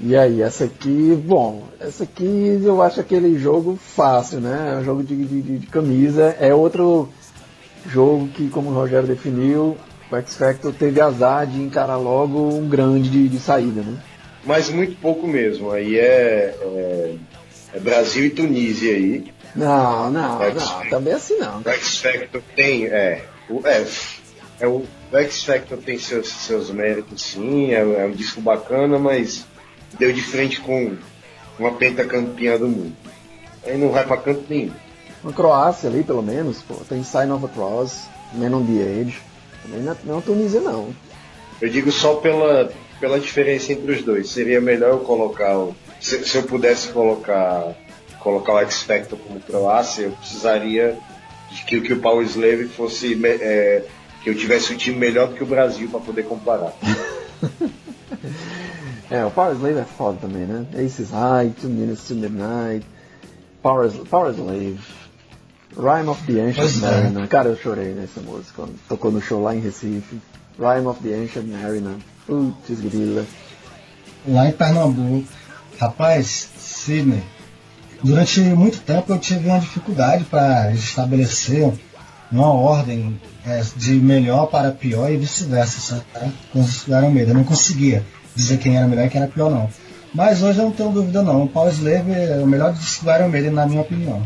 E aí, essa aqui, bom, essa aqui eu acho aquele jogo fácil, né? É um jogo de, de, de camisa. É outro jogo que, como o Rogério definiu, o X Factor teve azar de encarar logo um grande de, de saída, né? Mas muito pouco mesmo. Aí é, é, é Brasil e Tunísia aí. Não, não, não, também assim não. O X Factor tem, é, o, é, é o, o X Factor tem seus, seus méritos sim, é, é um disco bacana, mas deu de frente com uma pentacampeã do mundo. Aí não vai pra canto nenhum. Uma Croácia ali, pelo menos, pô, tem Sign of a Cross, Man on the Edge. Também não é, não é Tunísia, não. Eu digo só pela, pela diferença entre os dois. Seria melhor eu colocar o. Se, se eu pudesse colocar colocar o X Factor como Croácia, eu precisaria de que, que o Power Slave fosse. é, que eu tivesse um time melhor do que o Brasil para poder comparar. É, o Power Slave é foda também, né? Aces High, Two Minutes to Midnight, Power, Power Slave, Rhyme of the Ancient é. Mariner. Cara, eu chorei nessa música quando tocou no show lá em Recife. Rhyme of the Ancient Mariner. Putz, grila. Lá em Pernambuco. Rapaz, Sidney, durante muito tempo eu tive uma dificuldade para estabelecer numa ordem é, de melhor para pior e vice-versa, com o Iron Maiden. Eu não conseguia dizer quem era melhor e quem era pior, não. Mas hoje eu não tenho dúvida, não. O Power Slave é o melhor disco do Iron Maiden, na minha opinião.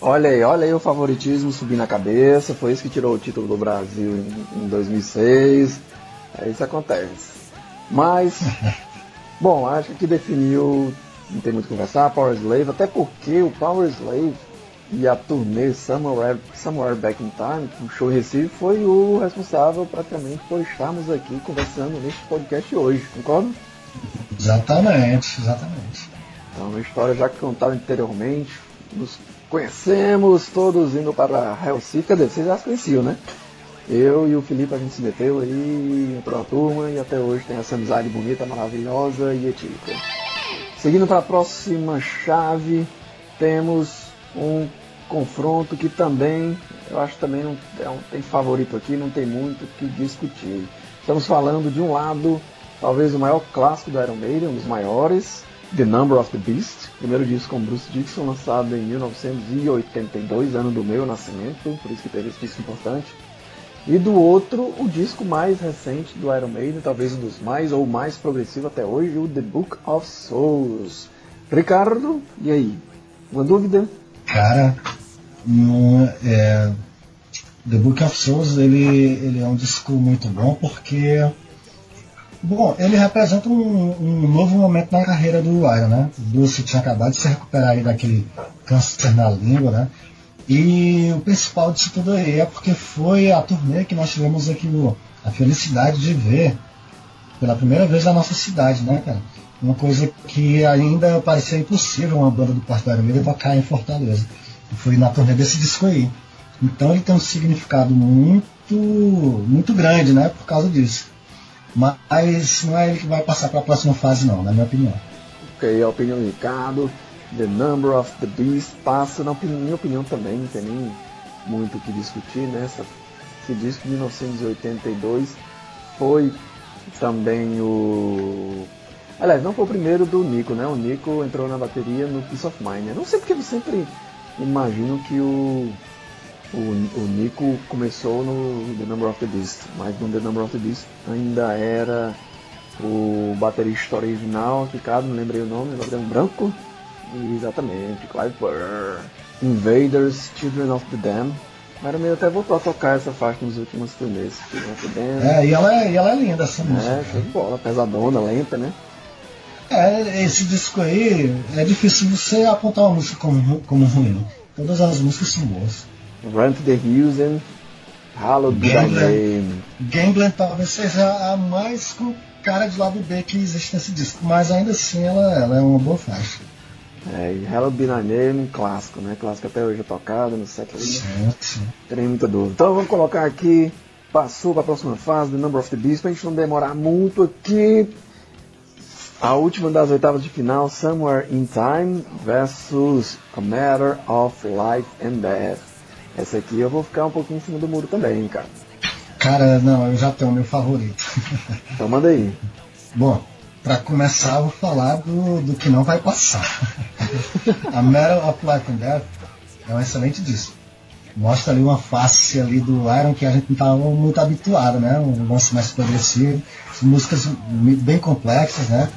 Olha aí, olha aí o favoritismo subir na cabeça. Foi isso que tirou o título do Brasil em, em 2006. É isso que acontece. Mas, bom, acho que definiu. Não tem muito o que conversar. Power Slave, até porque o Power Slave e a turnê Somewhere, Somewhere Back in Time, o show Recife, foi o responsável praticamente por estarmos aqui conversando neste podcast hoje, concorda? Exatamente, exatamente. Então, uma história já contada anteriormente, nos conhecemos todos indo para Helsinki, cadê? Vocês já conheciam, né? Eu e o Felipe a gente se meteu aí, entrou na turma e até hoje tem essa amizade bonita, maravilhosa e etílica. Seguindo para a próxima chave, temos um confronto que também, eu acho que também não é tem favorito aqui, não tem muito o que discutir. Estamos falando de um lado, talvez o maior clássico do Iron Maiden, um dos maiores, The Number of the Beast, primeiro disco com Bruce Dixon, lançado em 1982, ano do meu nascimento, por isso que teve esse disco importante. E do outro, o disco mais recente do Iron Maiden, talvez um dos mais ou mais progressivo até hoje, o The Book of Souls. Ricardo, e aí? Uma dúvida? Cara, no, é, The Book of Souls ele, ele é um disco muito bom porque bom, ele representa um, um novo momento na carreira do Iron, né? O Bruce tinha acabado de se recuperar aí daquele câncer na língua, né? E o principal disso tudo aí é porque foi a turnê que nós tivemos aqui a felicidade de ver pela primeira vez na nossa cidade, né, cara? Uma coisa que ainda parecia impossível uma banda do Quarto Vermelho tocar em Fortaleza. E foi na turnê desse disco aí. Então ele tem um significado muito, muito grande, né, por causa disso. Mas não é ele que vai passar para a próxima fase, não, na minha opinião. Ok, a opinião do Ricardo. The Number of the Beast passa, na minha opinião também, não tem nem muito o que discutir, né? Esse disco de 1982 foi também o Aliás, não foi o primeiro do Nico, né? O Nico entrou na bateria no Peace of Mind. Né? Não sei porque eu sempre imagino que o, o, o Nico começou no The Number of the Beast, mas no The Number of the Beast ainda era o baterista original, Ricardo, não lembrei o nome, Gabriel Branco. Exatamente, Clive Burr. Invaders, Children of the Dam. Mas meio até voltou a tocar essa faixa nos últimos turnês. É, e ela é, e ela é linda essa música. É, show de bola, pesadona, lenta, né? É, esse disco aí é difícil você apontar uma música como, como ruim. Todas as músicas são boas. Run to the Hills and Hallowed Name. Gambler talvez seja a mais com cara de lado B que existe nesse disco, mas ainda assim ela, ela é uma boa faixa. É, e Hallowed Be Thy Name, clássico, né? Clássico até hoje é tocado no set Sim, sim. Tem muita dúvida. Então vamos colocar aqui, passou para a próxima fase, The Number of the Beast, pra gente não demorar muito aqui. A última das oitavas de final, Somewhere in Time versus A Matter of Life and Death. Essa aqui eu vou ficar um pouquinho em cima do muro também, cara. Cara, não, eu já tenho o meu favorito. Então manda aí. Bom, para começar eu vou falar do, do que não vai passar. A Matter of Life and Death é um excelente disco. Mostra ali uma face ali do Iron que a gente não estava muito habituado, né? Um lance mais progressivo, músicas bem complexas, né?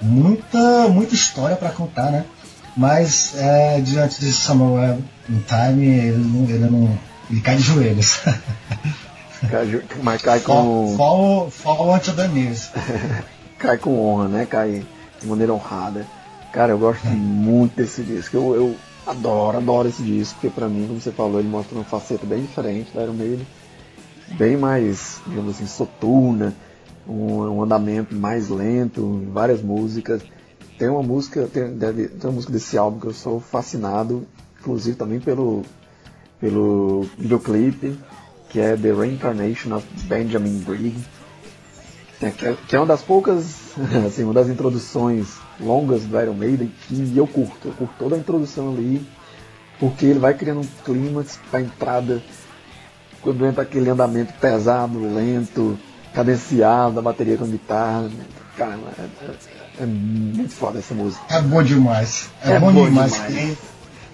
muita, muita história para contar, né? Mas é, diante de Samuel in Time, ele não, ele não. Ele cai de joelhos. Mas cai com. Fall, fall onto the knees. cai com honra, né? Cai de maneira honrada. Cara, eu gosto muito desse disco. Eu, eu adoro, adoro esse disco, porque pra mim, como você falou, ele mostra uma faceta bem diferente da Iron Maiden. Bem mais, digamos assim, soturna um, um andamento mais lento, várias músicas. Tem uma música, tem, deve, tem uma música desse álbum que eu sou fascinado, inclusive também pelo, pelo videoclipe, que é The Reincarnation of Benjamin Brigg, que é, que é uma das poucas, assim, uma das introduções longas do Iron Maiden que eu curto. Eu curto toda a introdução ali, porque ele vai criando um clímax para entrada, quando entra aquele andamento pesado, lento, cadenciado, a bateria com guitarra. Cara, é, é, é, muito foda essa música. É bom demais. É, é bom, bom, demais. demais. Que, nem,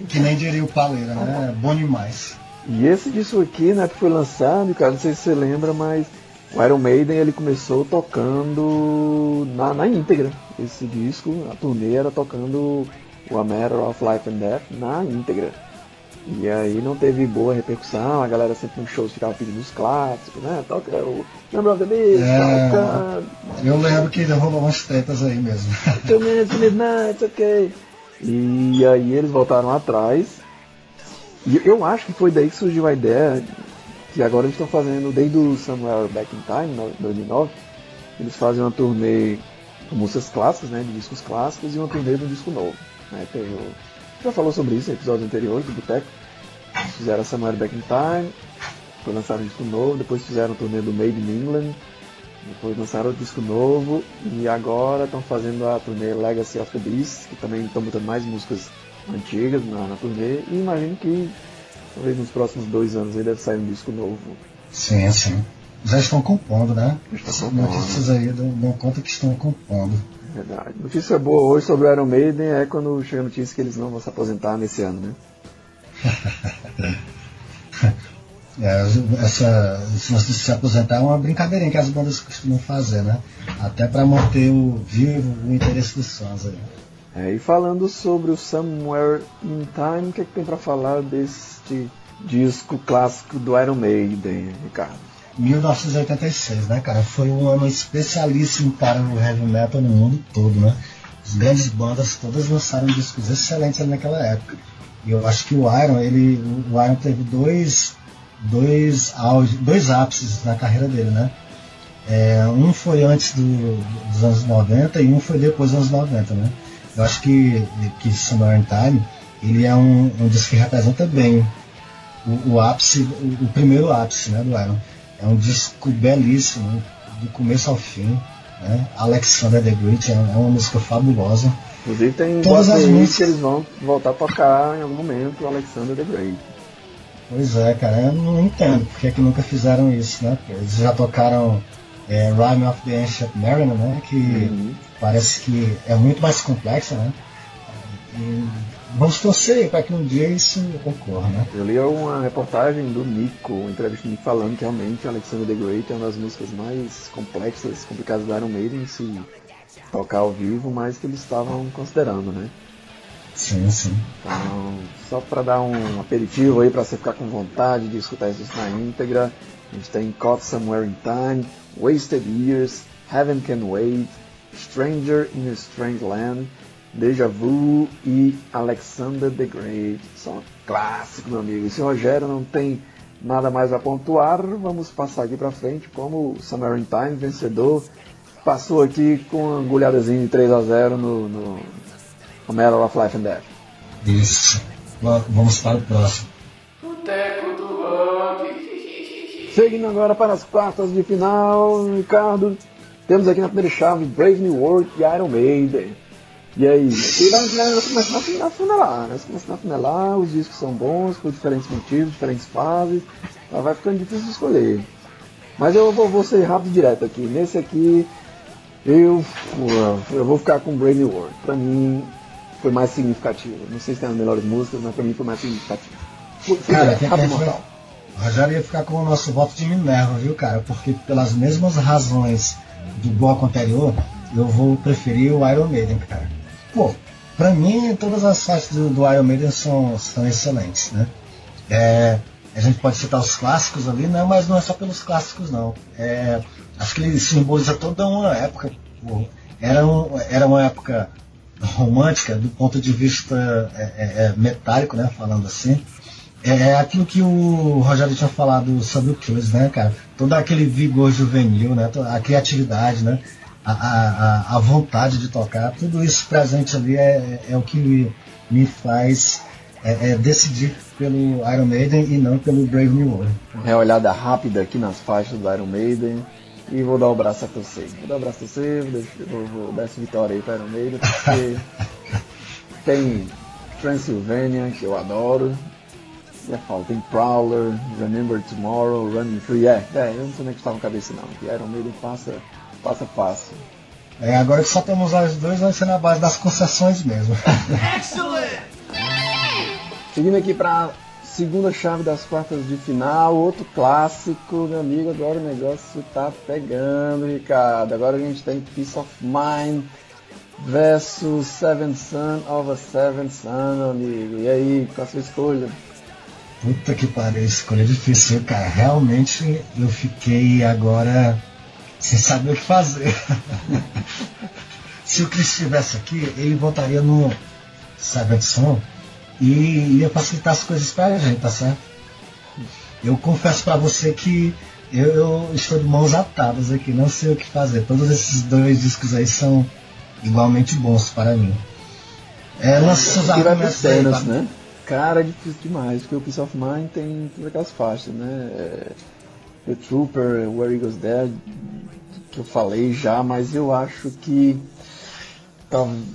que nem diria o Paleira, né? É bom demais. E esse disco aqui, né, que foi lançado, cara, não sei se você lembra, mas o Iron Maiden ele começou tocando na, na íntegra. Esse disco, a turnê era tocando o A Matter of Life and Death na íntegra. E aí não teve boa repercussão, a galera sempre nos shows ficava pedindo os clássicos, né? Toca o Number of the Beast, É, toca Eu lembro que rolou umas tretas aí mesmo. Two Minutes Midnight, ok. E aí eles voltaram atrás. E eu acho que foi daí que surgiu a ideia que agora eles estão fazendo, desde o Somewhere Back in Time, no- 2009, eles fazem uma turnê com músicas clássicas, né, de discos clássicos, e uma turnê de um disco novo. Né, tem o, já falou sobre isso em episódios anteriores do Boteco. Eles fizeram a Somewhere Back in Time, foi lançado um disco novo, depois fizeram a turnê do Made in England, depois lançaram outro disco novo e agora estão fazendo a turnê Legacy of the Beast, que também estão botando mais músicas antigas na, na turnê. E imagino que talvez nos próximos dois anos aí deve sair um disco novo. Sim, sim. Já estão compondo, né? Já estão compondo. Notícias aí dão, dão conta que estão compondo. Verdade. Notícia boa hoje sobre o Iron Maiden é quando chega a notícia que eles não vão se aposentar nesse ano, né? É, essa, esse lance de se aposentar é uma brincadeirinha que as bandas costumam fazer, né? Até para manter o vivo o interesse dos fãs aí. É, e falando sobre o Somewhere in Time, o que, é que tem pra falar deste disco clássico do Iron Maiden, Ricardo? 1986, né, cara? Foi um ano especialíssimo para o heavy metal no mundo todo, né? As grandes bandas todas lançaram discos excelentes naquela época. E eu acho que o Iron, ele, o Iron teve dois, dois, auge, dois ápices na carreira dele, né? É, um foi antes do- dos anos 90 e um foi depois dos anos 90, né? Eu acho que, que Somewhere in Time, ele é um, um disco que representa bem o, o ápice, o, o primeiro ápice né, do Iron. É um disco belíssimo, do começo ao fim. Né? Alexander the Great é, é uma música fabulosa. Inclusive tem Todas as músicas- que eles vão voltar a tocar em algum momento Alexander the Great. Pois é, cara, eu não entendo porque é que nunca fizeram isso, né? Eles já tocaram é, Rhyme of the Ancient Mariner, né? Que Uhum. parece que é muito mais complexa, né? E vamos torcer para que um dia isso ocorra, né? Eu li uma reportagem do Nico, uma entrevista do Nico falando que realmente Alexander the Great é uma das músicas mais complexas, complicadas do Iron Maiden se tocar ao vivo, mas que eles estavam considerando, né? Sim, sim. Então, só para dar um aperitivo aí para você ficar com vontade de escutar isso na íntegra, a gente tem Caught Somewhere in Time, Wasted Years, Heaven Can Wait, Stranger in a Strange Land, Deja Vu e Alexander the Great. São clássicos, meu amigo. E se o Rogério não tem nada mais a pontuar, vamos passar aqui para frente como Somewhere in Time, vencedor. Passou aqui com uma agulhadazinha de 3 a 0 no, no, no Medal of Life and Death. Isso. Va- Vamos para o próximo. Boteco. Seguindo agora para as quartas de final, Ricardo, temos aqui na primeira chave Brave New World e Iron Maiden. E aí, aqui vai vai começar a funelar, né? Começar a funelar, os discos são bons, por diferentes motivos, diferentes fases, tá? vai ficando difícil de escolher. Mas eu vou, vou ser rápido e direto aqui. Nesse aqui, eu, eu vou ficar com Brave New World. Pra mim, foi mais significativo. Não sei se tem as melhores músicas, mas pra mim foi mais significativo. Cara, direto, quem rápido mortal. O Rogério ia ficar com o nosso voto de Minerva, viu, cara? Porque pelas mesmas razões do bloco anterior, eu vou preferir o Iron Maiden, cara. Pô, pra mim, todas as faixas do, do Iron Maiden são, são excelentes, né? É, a gente pode citar os clássicos ali, né? Mas não é só pelos clássicos, não. É, acho que ele simboliza toda uma época. Pô. Era, um, era uma época romântica do ponto de vista é, é, é, metálico, né? Falando assim. É, é aquilo que o Rogério tinha falado sobre o Killers, né, cara? Todo aquele vigor juvenil, né? A criatividade, né? A, a, a- vontade de tocar, tudo isso presente ali é, é o que me, me faz é, é decidir pelo Iron Maiden e não pelo Brave New World. Uma olhada rápida aqui nas faixas do Iron Maiden. E vou dar o braço a torcer. Vou dar o braço a torcer, deixar, vou, vou dar essa vitória aí para Iron Maiden, porque tem Transylvania, que eu adoro. E é falta, tem Prowler, Remember Tomorrow, Running Free. É, é, eu não sei nem que estava na cabeça não, que Iron Maiden passa, passa fácil. É, agora que só temos nós dois, vai ser na base das concessões mesmo. Excellent! Seguindo aqui para segunda chave das quartas de final, outro clássico, meu amigo. Agora o negócio tá pegando, Ricardo. Agora a gente tem Peace of Mind versus Seven Son of a Seven Son, meu amigo. E aí, qual a sua escolha? Puta que pariu, escolha difícil, cara. Realmente eu fiquei agora sem saber o que fazer. Se o Chris estivesse aqui, ele votaria no Seven Son e ia facilitar as coisas pra gente, tá certo? Eu confesso para você que eu, eu, estou de mãos atadas aqui, não sei o que fazer. Todos esses dois discos aí são igualmente bons para mim. É, lança seus argumentos cenas, aí, né? Cara, é difícil demais, porque o Peace of Mind tem todas aquelas faixas, né? É, The Trooper, Where Eagles Dead, que eu falei já, mas eu acho que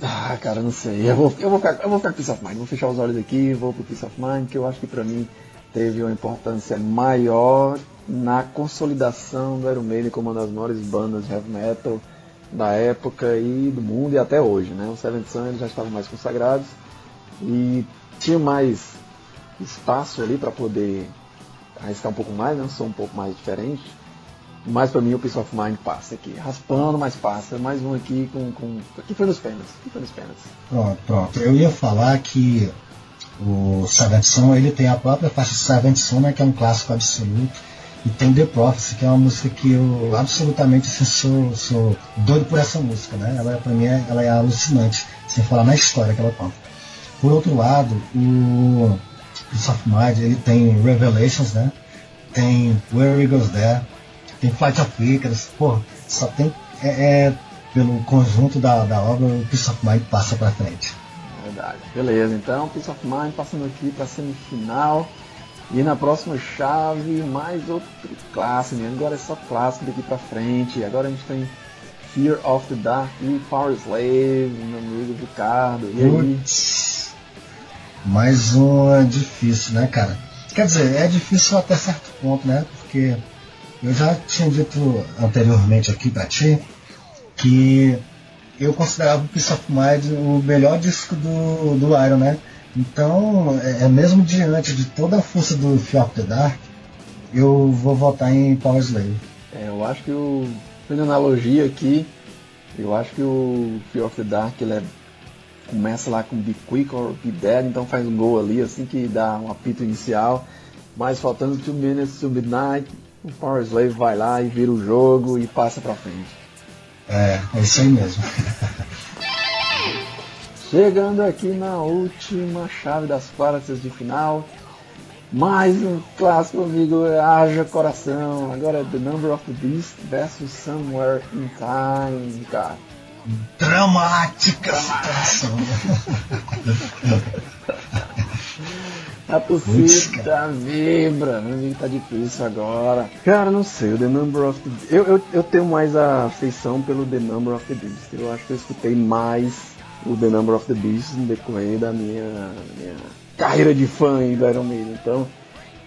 ah, cara, não sei. Eu vou, eu vou ficar, eu vou ficar com Peace of Mind. Vou fechar os olhos aqui, vou pro Peace of Mind, que eu acho que pra mim teve uma importância maior na consolidação do Iron Maiden como uma das maiores bandas de heavy metal da época e do mundo e até hoje, né? Os Seventh eles já estavam mais consagrados e tinha mais espaço ali para poder arriscar um pouco mais, né? Som um pouco mais diferente. Mas para mim o Peace of Mind passa aqui. Raspando, mas passa. Mais um aqui com. com... Aqui foi nos pênaltis. Aqui foi nos pênaltis. Pronto, pronto. Eu ia falar que o Seventh Son ele tem a própria faixa Seventh Son, né, que é um clássico absoluto. E tem The Prophecy, que é uma música que eu absolutamente assim, sou, sou doido por essa música, né? Ela pra mim é, ela é alucinante, sem falar na história que ela conta. Por outro lado, o Peace of Mind ele tem Revelations, né? Tem Where It Goes There, tem Flight of Icarus, pô, só tem. É, é, pelo conjunto da, da obra, o Peace of Mind passa pra frente. Verdade. Beleza, então, Peace of Mind passando aqui pra semifinal. E na próxima chave, mais outro clássico, né? agora é só clássico daqui pra frente. Agora a gente tem Fear of the Dark e Power Slave, meu amigo Ricardo. E aí? Mais uma difícil, né, cara? Quer dizer, é difícil até certo ponto, né? Porque eu já tinha dito anteriormente aqui pra ti que eu considerava o Peace of Mind o melhor disco do, do Iron, né? Então, é, é, mesmo diante de toda a força do Fear of the Dark, eu vou votar em Power Slave. É, eu acho que o. Fazendo analogia aqui, eu acho que o Fear of the Dark ele é, começa lá com Be Quick or Be Dead, então faz um gol ali assim que dá um apito inicial. Mas faltando 2 minutes to midnight, o Power Slave vai lá e vira o jogo e passa pra frente. É, é isso aí mesmo. Chegando aqui na última chave das quartas de final. Mais um clássico, amigo. Haja coração. Agora é The Number of the Beast versus Somewhere in Time, cara. Dramática situação. A torcida vibra, meu amigo tá difícil agora. Cara, não sei, o The Number of the eu, eu, eu tenho mais a afeição pelo The Number of the Beast. Eu acho que eu escutei mais o The Number of the Beast no decorrer da minha, minha carreira de fã do Iron Maiden. Então,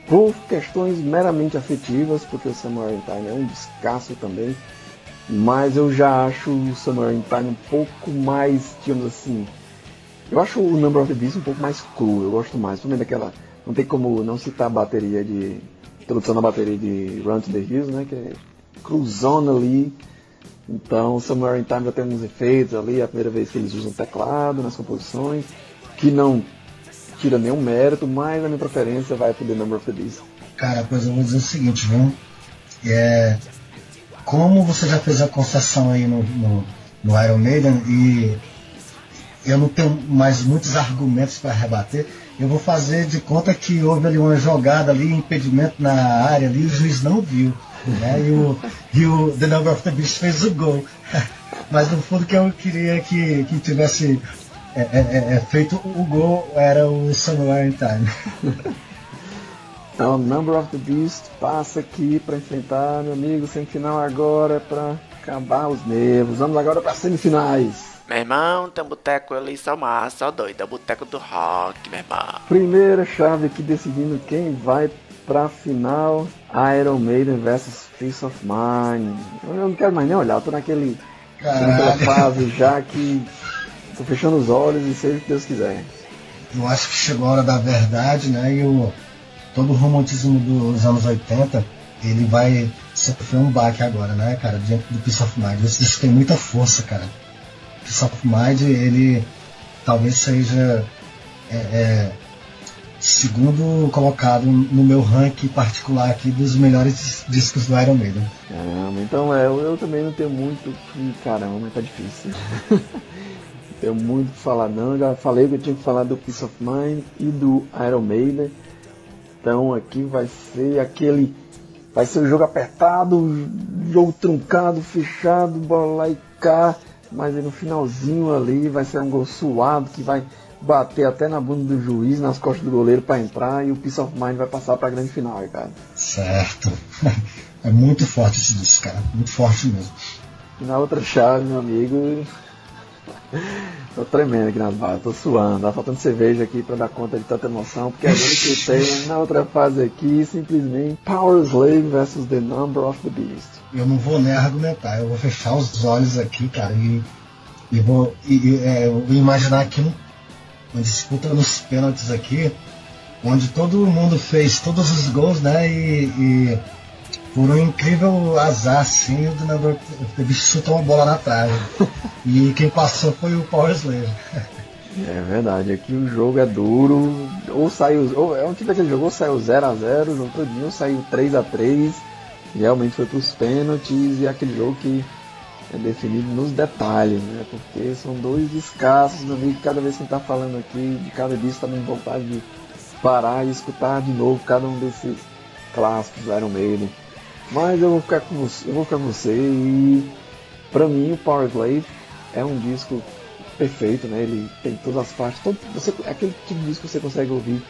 por questões meramente afetivas, porque o Samurai Time é um descasso também, mas eu já acho o Samurai Time um pouco mais, digamos assim, eu acho o Number of the Beast um pouco mais cru, eu gosto mais. Também daquela. Não tem como não citar a bateria de. Introdução da bateria de Run to the Hills, né? Que é cruzona ali. Então, Somewhere in Time já tem uns efeitos ali, é a primeira vez que eles usam teclado nas composições, que não tira nenhum mérito, mas a minha preferência vai pro The Number of the Beast. Cara, pois eu vou dizer o seguinte, viu? É, como você já fez a concessão aí no, no, no Iron Maiden e eu não tenho mais muitos argumentos para rebater. Eu vou fazer de conta que houve ali uma jogada ali, impedimento na área ali, o juiz não viu. Né? E, o, e o The Number of the Beast fez o gol. Mas no fundo que eu queria que, que tivesse é, é, é, é feito o gol era o Somewhere in Time. Então, Number of the Beast passa aqui para enfrentar, meu amigo, semifinal agora para acabar os nervos. Vamos agora para semifinais. Meu irmão, tem um boteco ali só massa, só doido. É o boteco do rock, meu irmão. Primeira chave aqui decidindo quem vai pra final. Iron Maiden versus Peace of Mind. Eu não quero mais nem olhar, eu tô naquele, naquela fase já que tô fechando os olhos e seja o que Deus quiser. Eu acho que chegou a hora da verdade, né? E o todo o romantismo dos anos 80, ele vai sofrer um baque agora, né, cara, diante do Peace of Mind. Disco tem muita força, cara. Peace of Mind, ele talvez seja é, é, segundo colocado no meu ranking particular aqui dos melhores discos do Iron Maiden. Caramba, então é, eu, também não tenho muito que. Caramba, tá difícil. tenho muito que falar não, já falei que eu tinha que falar do Peace of Mind e do Iron Maiden. Então aqui vai ser aquele. Vai ser um jogo apertado, jogo truncado, fechado, bola lá e cá. Mas aí no finalzinho ali vai ser um gol suado que vai bater até na bunda do juiz, nas costas do goleiro para entrar e o Peace of Mind vai passar para a grande final, cara. Certo. É muito forte esse disco, cara. Muito forte mesmo. E na outra chave, meu amigo. Tô tremendo aqui nas barras, tô suando, tá faltando cerveja aqui para dar conta de tanta emoção, porque a gente tem na outra fase aqui simplesmente Power Slave versus The Number of the Beast. Eu não vou nem argumentar, eu vou fechar os olhos aqui, cara, e, e vou, e, é, eu vou imaginar aqui um uma disputa nos pênaltis aqui, onde todo mundo fez todos os gols, né? E, e por um incrível azar, assim, o Dinamo bicho chutou uma bola na trave. e quem passou foi o Power Slayer. É verdade, aqui o jogo é duro, ou saiu, ou é um tipo daquele jogo, ou saiu 0x0, o jogo todinho, ou saiu 3x3, realmente foi pros pênaltis, e aquele jogo que é definido nos detalhes, né? Porque são dois escassos, meu amigo, cada vez que a gente está falando aqui, de cada disco está dando vontade de parar e escutar de novo cada um desses clássicos do Iron Maiden. Mas eu vou ficar com você, eu vou ficar com você e para mim o Power Slave é um disco perfeito, né? Ele tem todas as partes, todo, você, é aquele tipo de disco que você consegue ouvir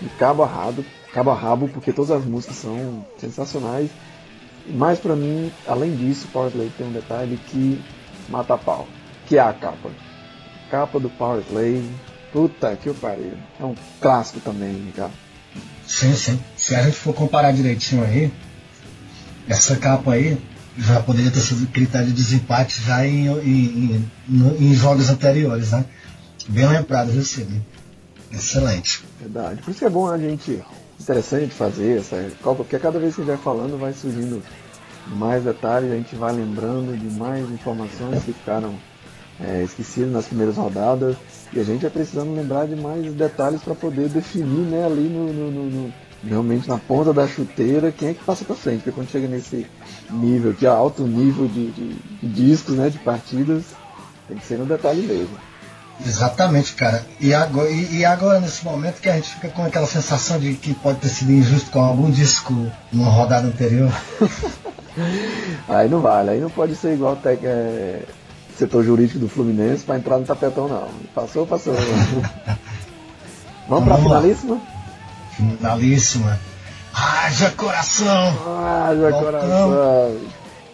de cabo a rabo, cabo a rabo, porque todas as músicas são sensacionais mas para mim, além disso, Power Slave tem um detalhe que mata a pau, que é a capa. A capa do Power Slave, puta que pariu. É um clássico também, cara. Sim, sim. Se a gente for comparar direitinho aí, essa capa aí já poderia ter sido critério de desempate já em, em, em, em jogos anteriores, né? Bem lembrado, viu? Excelente. Verdade. Por isso que é bom a gente interessante fazer essa Copa, porque cada vez que a gente vai falando vai surgindo mais detalhes, a gente vai lembrando de mais informações que ficaram é, esquecidas nas primeiras rodadas e a gente vai precisando lembrar de mais detalhes para poder definir né, ali no, no, no, no, realmente na ponta da chuteira quem é que passa para frente, porque quando chega nesse nível, que é alto nível de, de, de discos, né, de partidas, tem que ser no detalhe mesmo. Exatamente, cara. E agora, e, agora, nesse momento, que a gente fica com aquela sensação de que pode ter sido injusto com algum disco numa rodada anterior. aí não vale, aí não pode ser igual o é, setor jurídico do Fluminense para entrar no tapetão, não. Passou, passou. Vamos para a finalíssima? Finalíssima. Haja coração! Haja coração!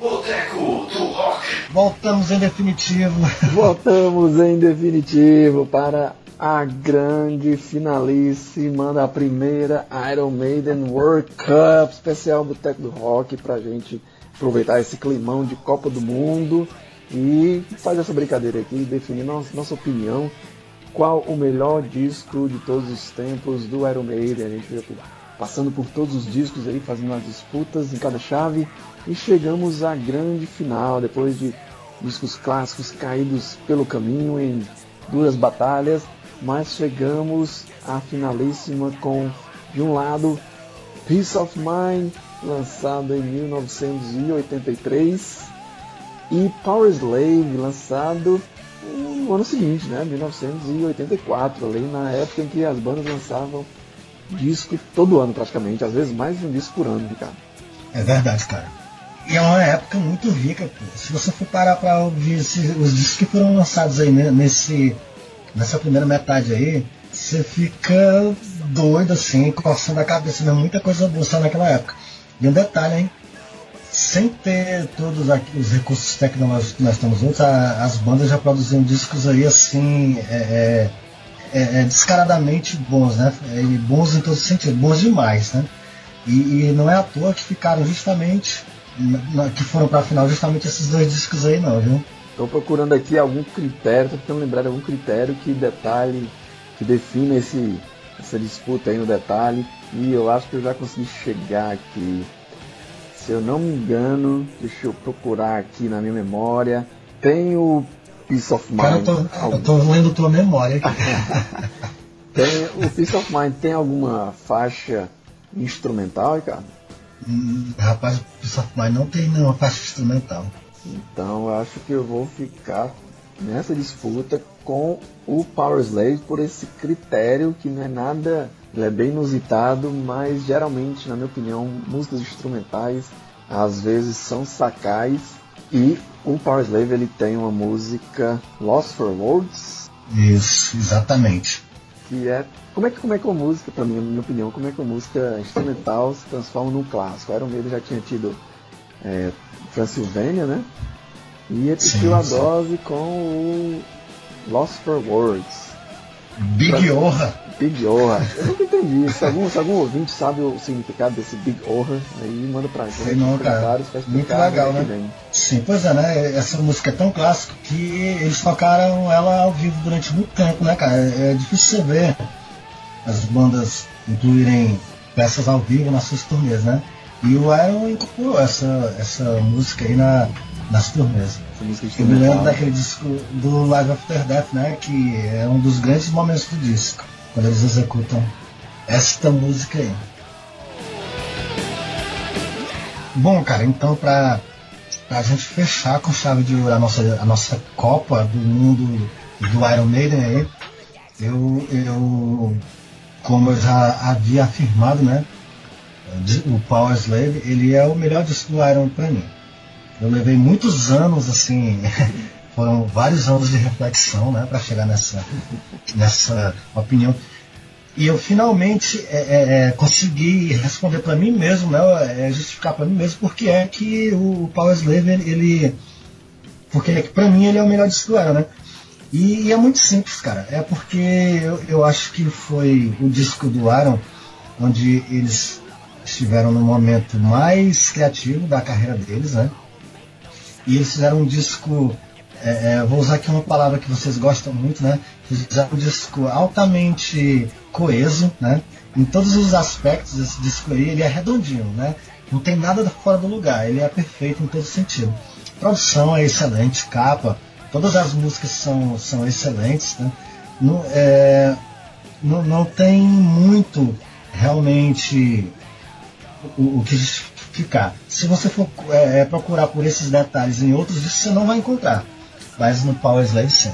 Boteco do Rock. Voltamos em definitivo. Voltamos em definitivo para a grande finalíssima da primeira Iron Maiden World Cup, especial Boteco do Rock, pra gente aproveitar esse climão de Copa do Mundo e fazer essa brincadeira aqui, definir nossa, nossa opinião, qual o melhor disco de todos os tempos do Iron Maiden. A gente veio passando por todos os discos aí, fazendo as disputas em cada chave e chegamos à grande final, depois de discos clássicos caídos pelo caminho em duras batalhas, mas chegamos à finalíssima com, de um lado, Peace of Mind, lançado em 1983, e Power Slave, lançado no ano seguinte, né, 1984, ali na época em que as bandas lançavam disco todo ano praticamente, às vezes mais de um disco por ano, Ricardo. É verdade, cara. E é uma época muito rica, pô. Se você for parar pra ouvir os discos que foram lançados aí né, nesse, nessa primeira metade aí, você fica doido assim, coçando a cabeça, né? muita coisa boa naquela época. E um detalhe, hein? Sem ter todos os recursos tecnológicos que nós temos hoje, as bandas já produziam discos aí assim, é, é, é, é descaradamente bons, né? É, bons em todos os sentidos, bons demais, né? E, e não é à toa que ficaram justamente que foram pra final justamente esses dois discos aí não, viu? Estou procurando aqui algum critério, tô tentando lembrar de algum critério que detalhe, que define esse, essa disputa aí no detalhe. E eu acho que eu já consegui chegar aqui. Se eu não me engano, deixa eu procurar aqui na minha memória. Tem o Peace of Mind. Cara, eu tô, eu tô lendo tua memória aqui. tem, o Peace of Mind tem alguma faixa instrumental, Ricardo? Hum, rapaz, o Peace of Mind não tem nenhuma faixa instrumental. Então eu acho que eu vou ficar nessa disputa com o Power Slave por esse critério que não é nada, é bem inusitado, mas geralmente, na minha opinião, músicas instrumentais às vezes são sacais e o Power Slave ele tem uma música Lost for Words. Isso, exatamente. Que é como é que como é que uma música, para mim, na minha opinião, como é que uma música instrumental se transforma num clássico? Iron Maiden já tinha tido é, Transilvânia, né? E repetiu a dose com o Lost for Words. Big Orra. Big Orra. Eu nunca entendi. Se algum, se algum ouvinte sabe o significado desse Big Orra, aí manda pra gente Sei não, cara. Muito legal, né? Sim, pois é, né? Essa música é tão clássica que eles tocaram ela ao vivo durante muito tempo, né, cara? É difícil você ver as bandas incluírem peças ao vivo nas suas turnês, né? E o Iron incorporou essa, essa música aí na, nas turnês. Eu me lembro daquele disco do Live After Death, né? Que é um dos grandes momentos do disco, quando eles executam esta música aí. Bom, cara, então pra, pra gente fechar com chave de ouro a nossa, a nossa Copa do Mundo do Iron Maiden aí, eu, eu como eu já havia afirmado, né? O Power Slave, ele é o melhor disco do Iron pra mim. Eu levei muitos anos, assim, foram vários anos de reflexão, né, para chegar nessa, nessa opinião. E eu finalmente é, é, é consegui responder para mim mesmo, né, é, justificar para mim mesmo porque é que o Power Slave ele, porque é para mim ele é o melhor disco do Iron, né? E, e, é muito simples, cara. É porque eu, eu acho que foi o disco do Iron onde eles estiveram no momento mais criativo da carreira deles, né? E eles fizeram um disco, é, é, vou usar aqui uma palavra que vocês gostam muito, né? Fizeram um disco altamente coeso, né? Em todos os aspectos desse disco aí, ele é redondinho, né? Não tem nada fora do lugar, ele é perfeito em todo sentido. A produção é excelente, capa, todas as músicas são, são excelentes, né? Não, é, não, não tem muito realmente o, o que ficar. Se você for é, é, procurar por esses detalhes em outros discos, você não vai encontrar. Mas no Power Slave sim.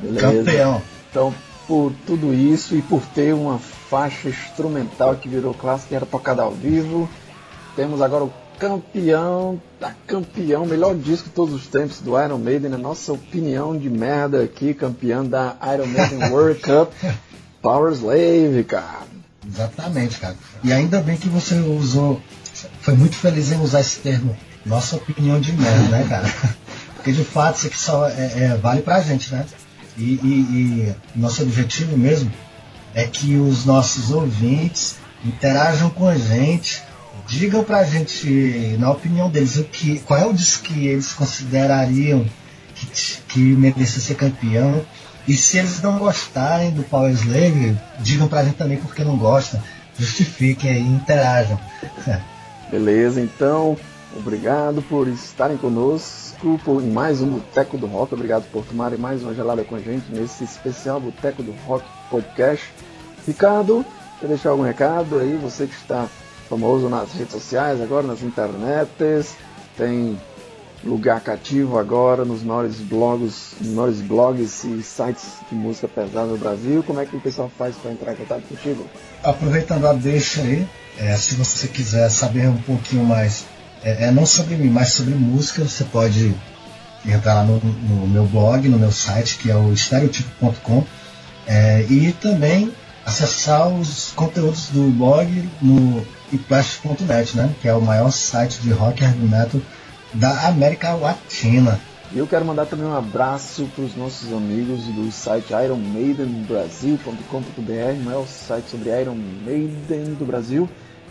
Beleza. Campeão. Então, por tudo isso e por ter uma faixa instrumental que virou clássica e era tocada ao vivo, temos agora o campeão, da campeão, melhor disco de todos os tempos do Iron Maiden, na nossa opinião de merda aqui, campeão da Iron Maiden World Cup, Power Slave, cara. Exatamente, cara. E ainda bem que você usou foi muito feliz em usar esse termo. Nossa opinião de merda, né, cara? Porque de fato isso aqui só é, é, vale pra gente, né? E, e, e, nosso objetivo mesmo é que os nossos ouvintes interajam com a gente, digam pra gente, na opinião deles, o que, qual é o disco que eles considerariam que, que merecia ser campeão. E se eles não gostarem do Power Slave, digam pra gente também porque não gostam. Justifiquem aí, interajam. Beleza, então, obrigado por estarem conosco em mais um Boteco do Rock. Obrigado por tomarem mais uma gelada com a gente nesse especial Boteco do Rock Podcast. Ricardo, quer deixar algum recado aí? Você que está famoso nas redes sociais, agora nas internets, tem lugar cativo agora nos maiores blogs, maiores blogs e sites de música pesada no Brasil. Como é que o pessoal faz para entrar em contato contigo? Aproveitando a deixa aí, é, se você quiser saber um pouquinho mais, é, é, não sobre mim, mas sobre música, você pode entrar lá no, no meu blog, no meu site, que é o estereotipo.com, é, e também acessar os conteúdos do blog no iplash.net, né, que é o maior site de rock e metal da América Latina. E eu quero mandar também um abraço para os nossos amigos do site ironmaidenbrasil.com.br, o maior site sobre Iron Maiden do Brasil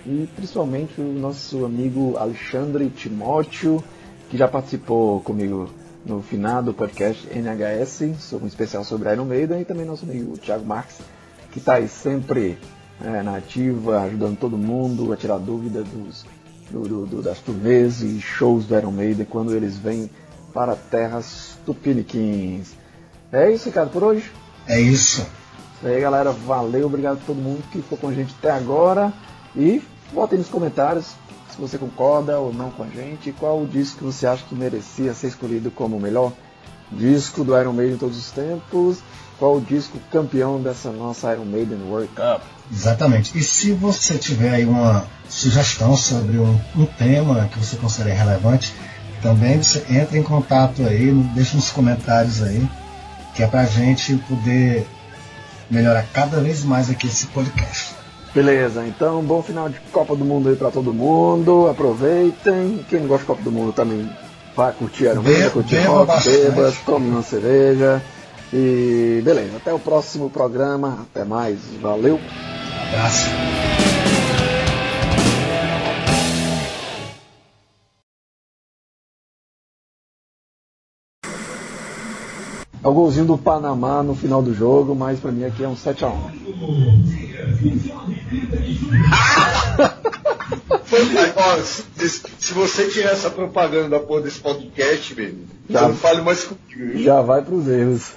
e principalmente o nosso amigo Alexandre Timóteo, que já participou comigo no final do podcast NHS, sobre um especial sobre Iron Maiden, e também nosso amigo Thiago Marques, que está aí sempre é, na ativa, ajudando todo mundo a tirar dúvida dos, do, do, das turnês e shows do Iron Maiden quando eles vêm para terras tupiniquins. É isso, Ricardo, por hoje? É isso. Isso aí, galera. Valeu, obrigado a todo mundo que ficou com a gente até agora. E botem nos comentários se você concorda ou não com a gente. Qual o disco que você acha que merecia ser escolhido como o melhor disco do Iron Maiden de todos os tempos? Qual o disco campeão dessa nossa Iron Maiden World Cup? Exatamente. E se você tiver aí uma sugestão sobre um, um tema que você considera relevante, também você entra em contato aí, deixa nos comentários aí, que é pra gente poder melhorar cada vez mais aqui esse podcast. Beleza, então bom final de Copa do Mundo aí pra todo mundo. Aproveitem. Quem não gosta de Copa do Mundo também vai curtir Iron Man, curtir beba rock, bastante. beba, tome uma cerveja. E beleza, até o próximo programa. Até mais. Valeu. Abraço. É o golzinho do Panamá no final do jogo, mas pra mim aqui é um 7x1. Ó, se, se você tirar essa propaganda da porra desse podcast, velho, Já. não fale mais comigo. Já vai pros erros.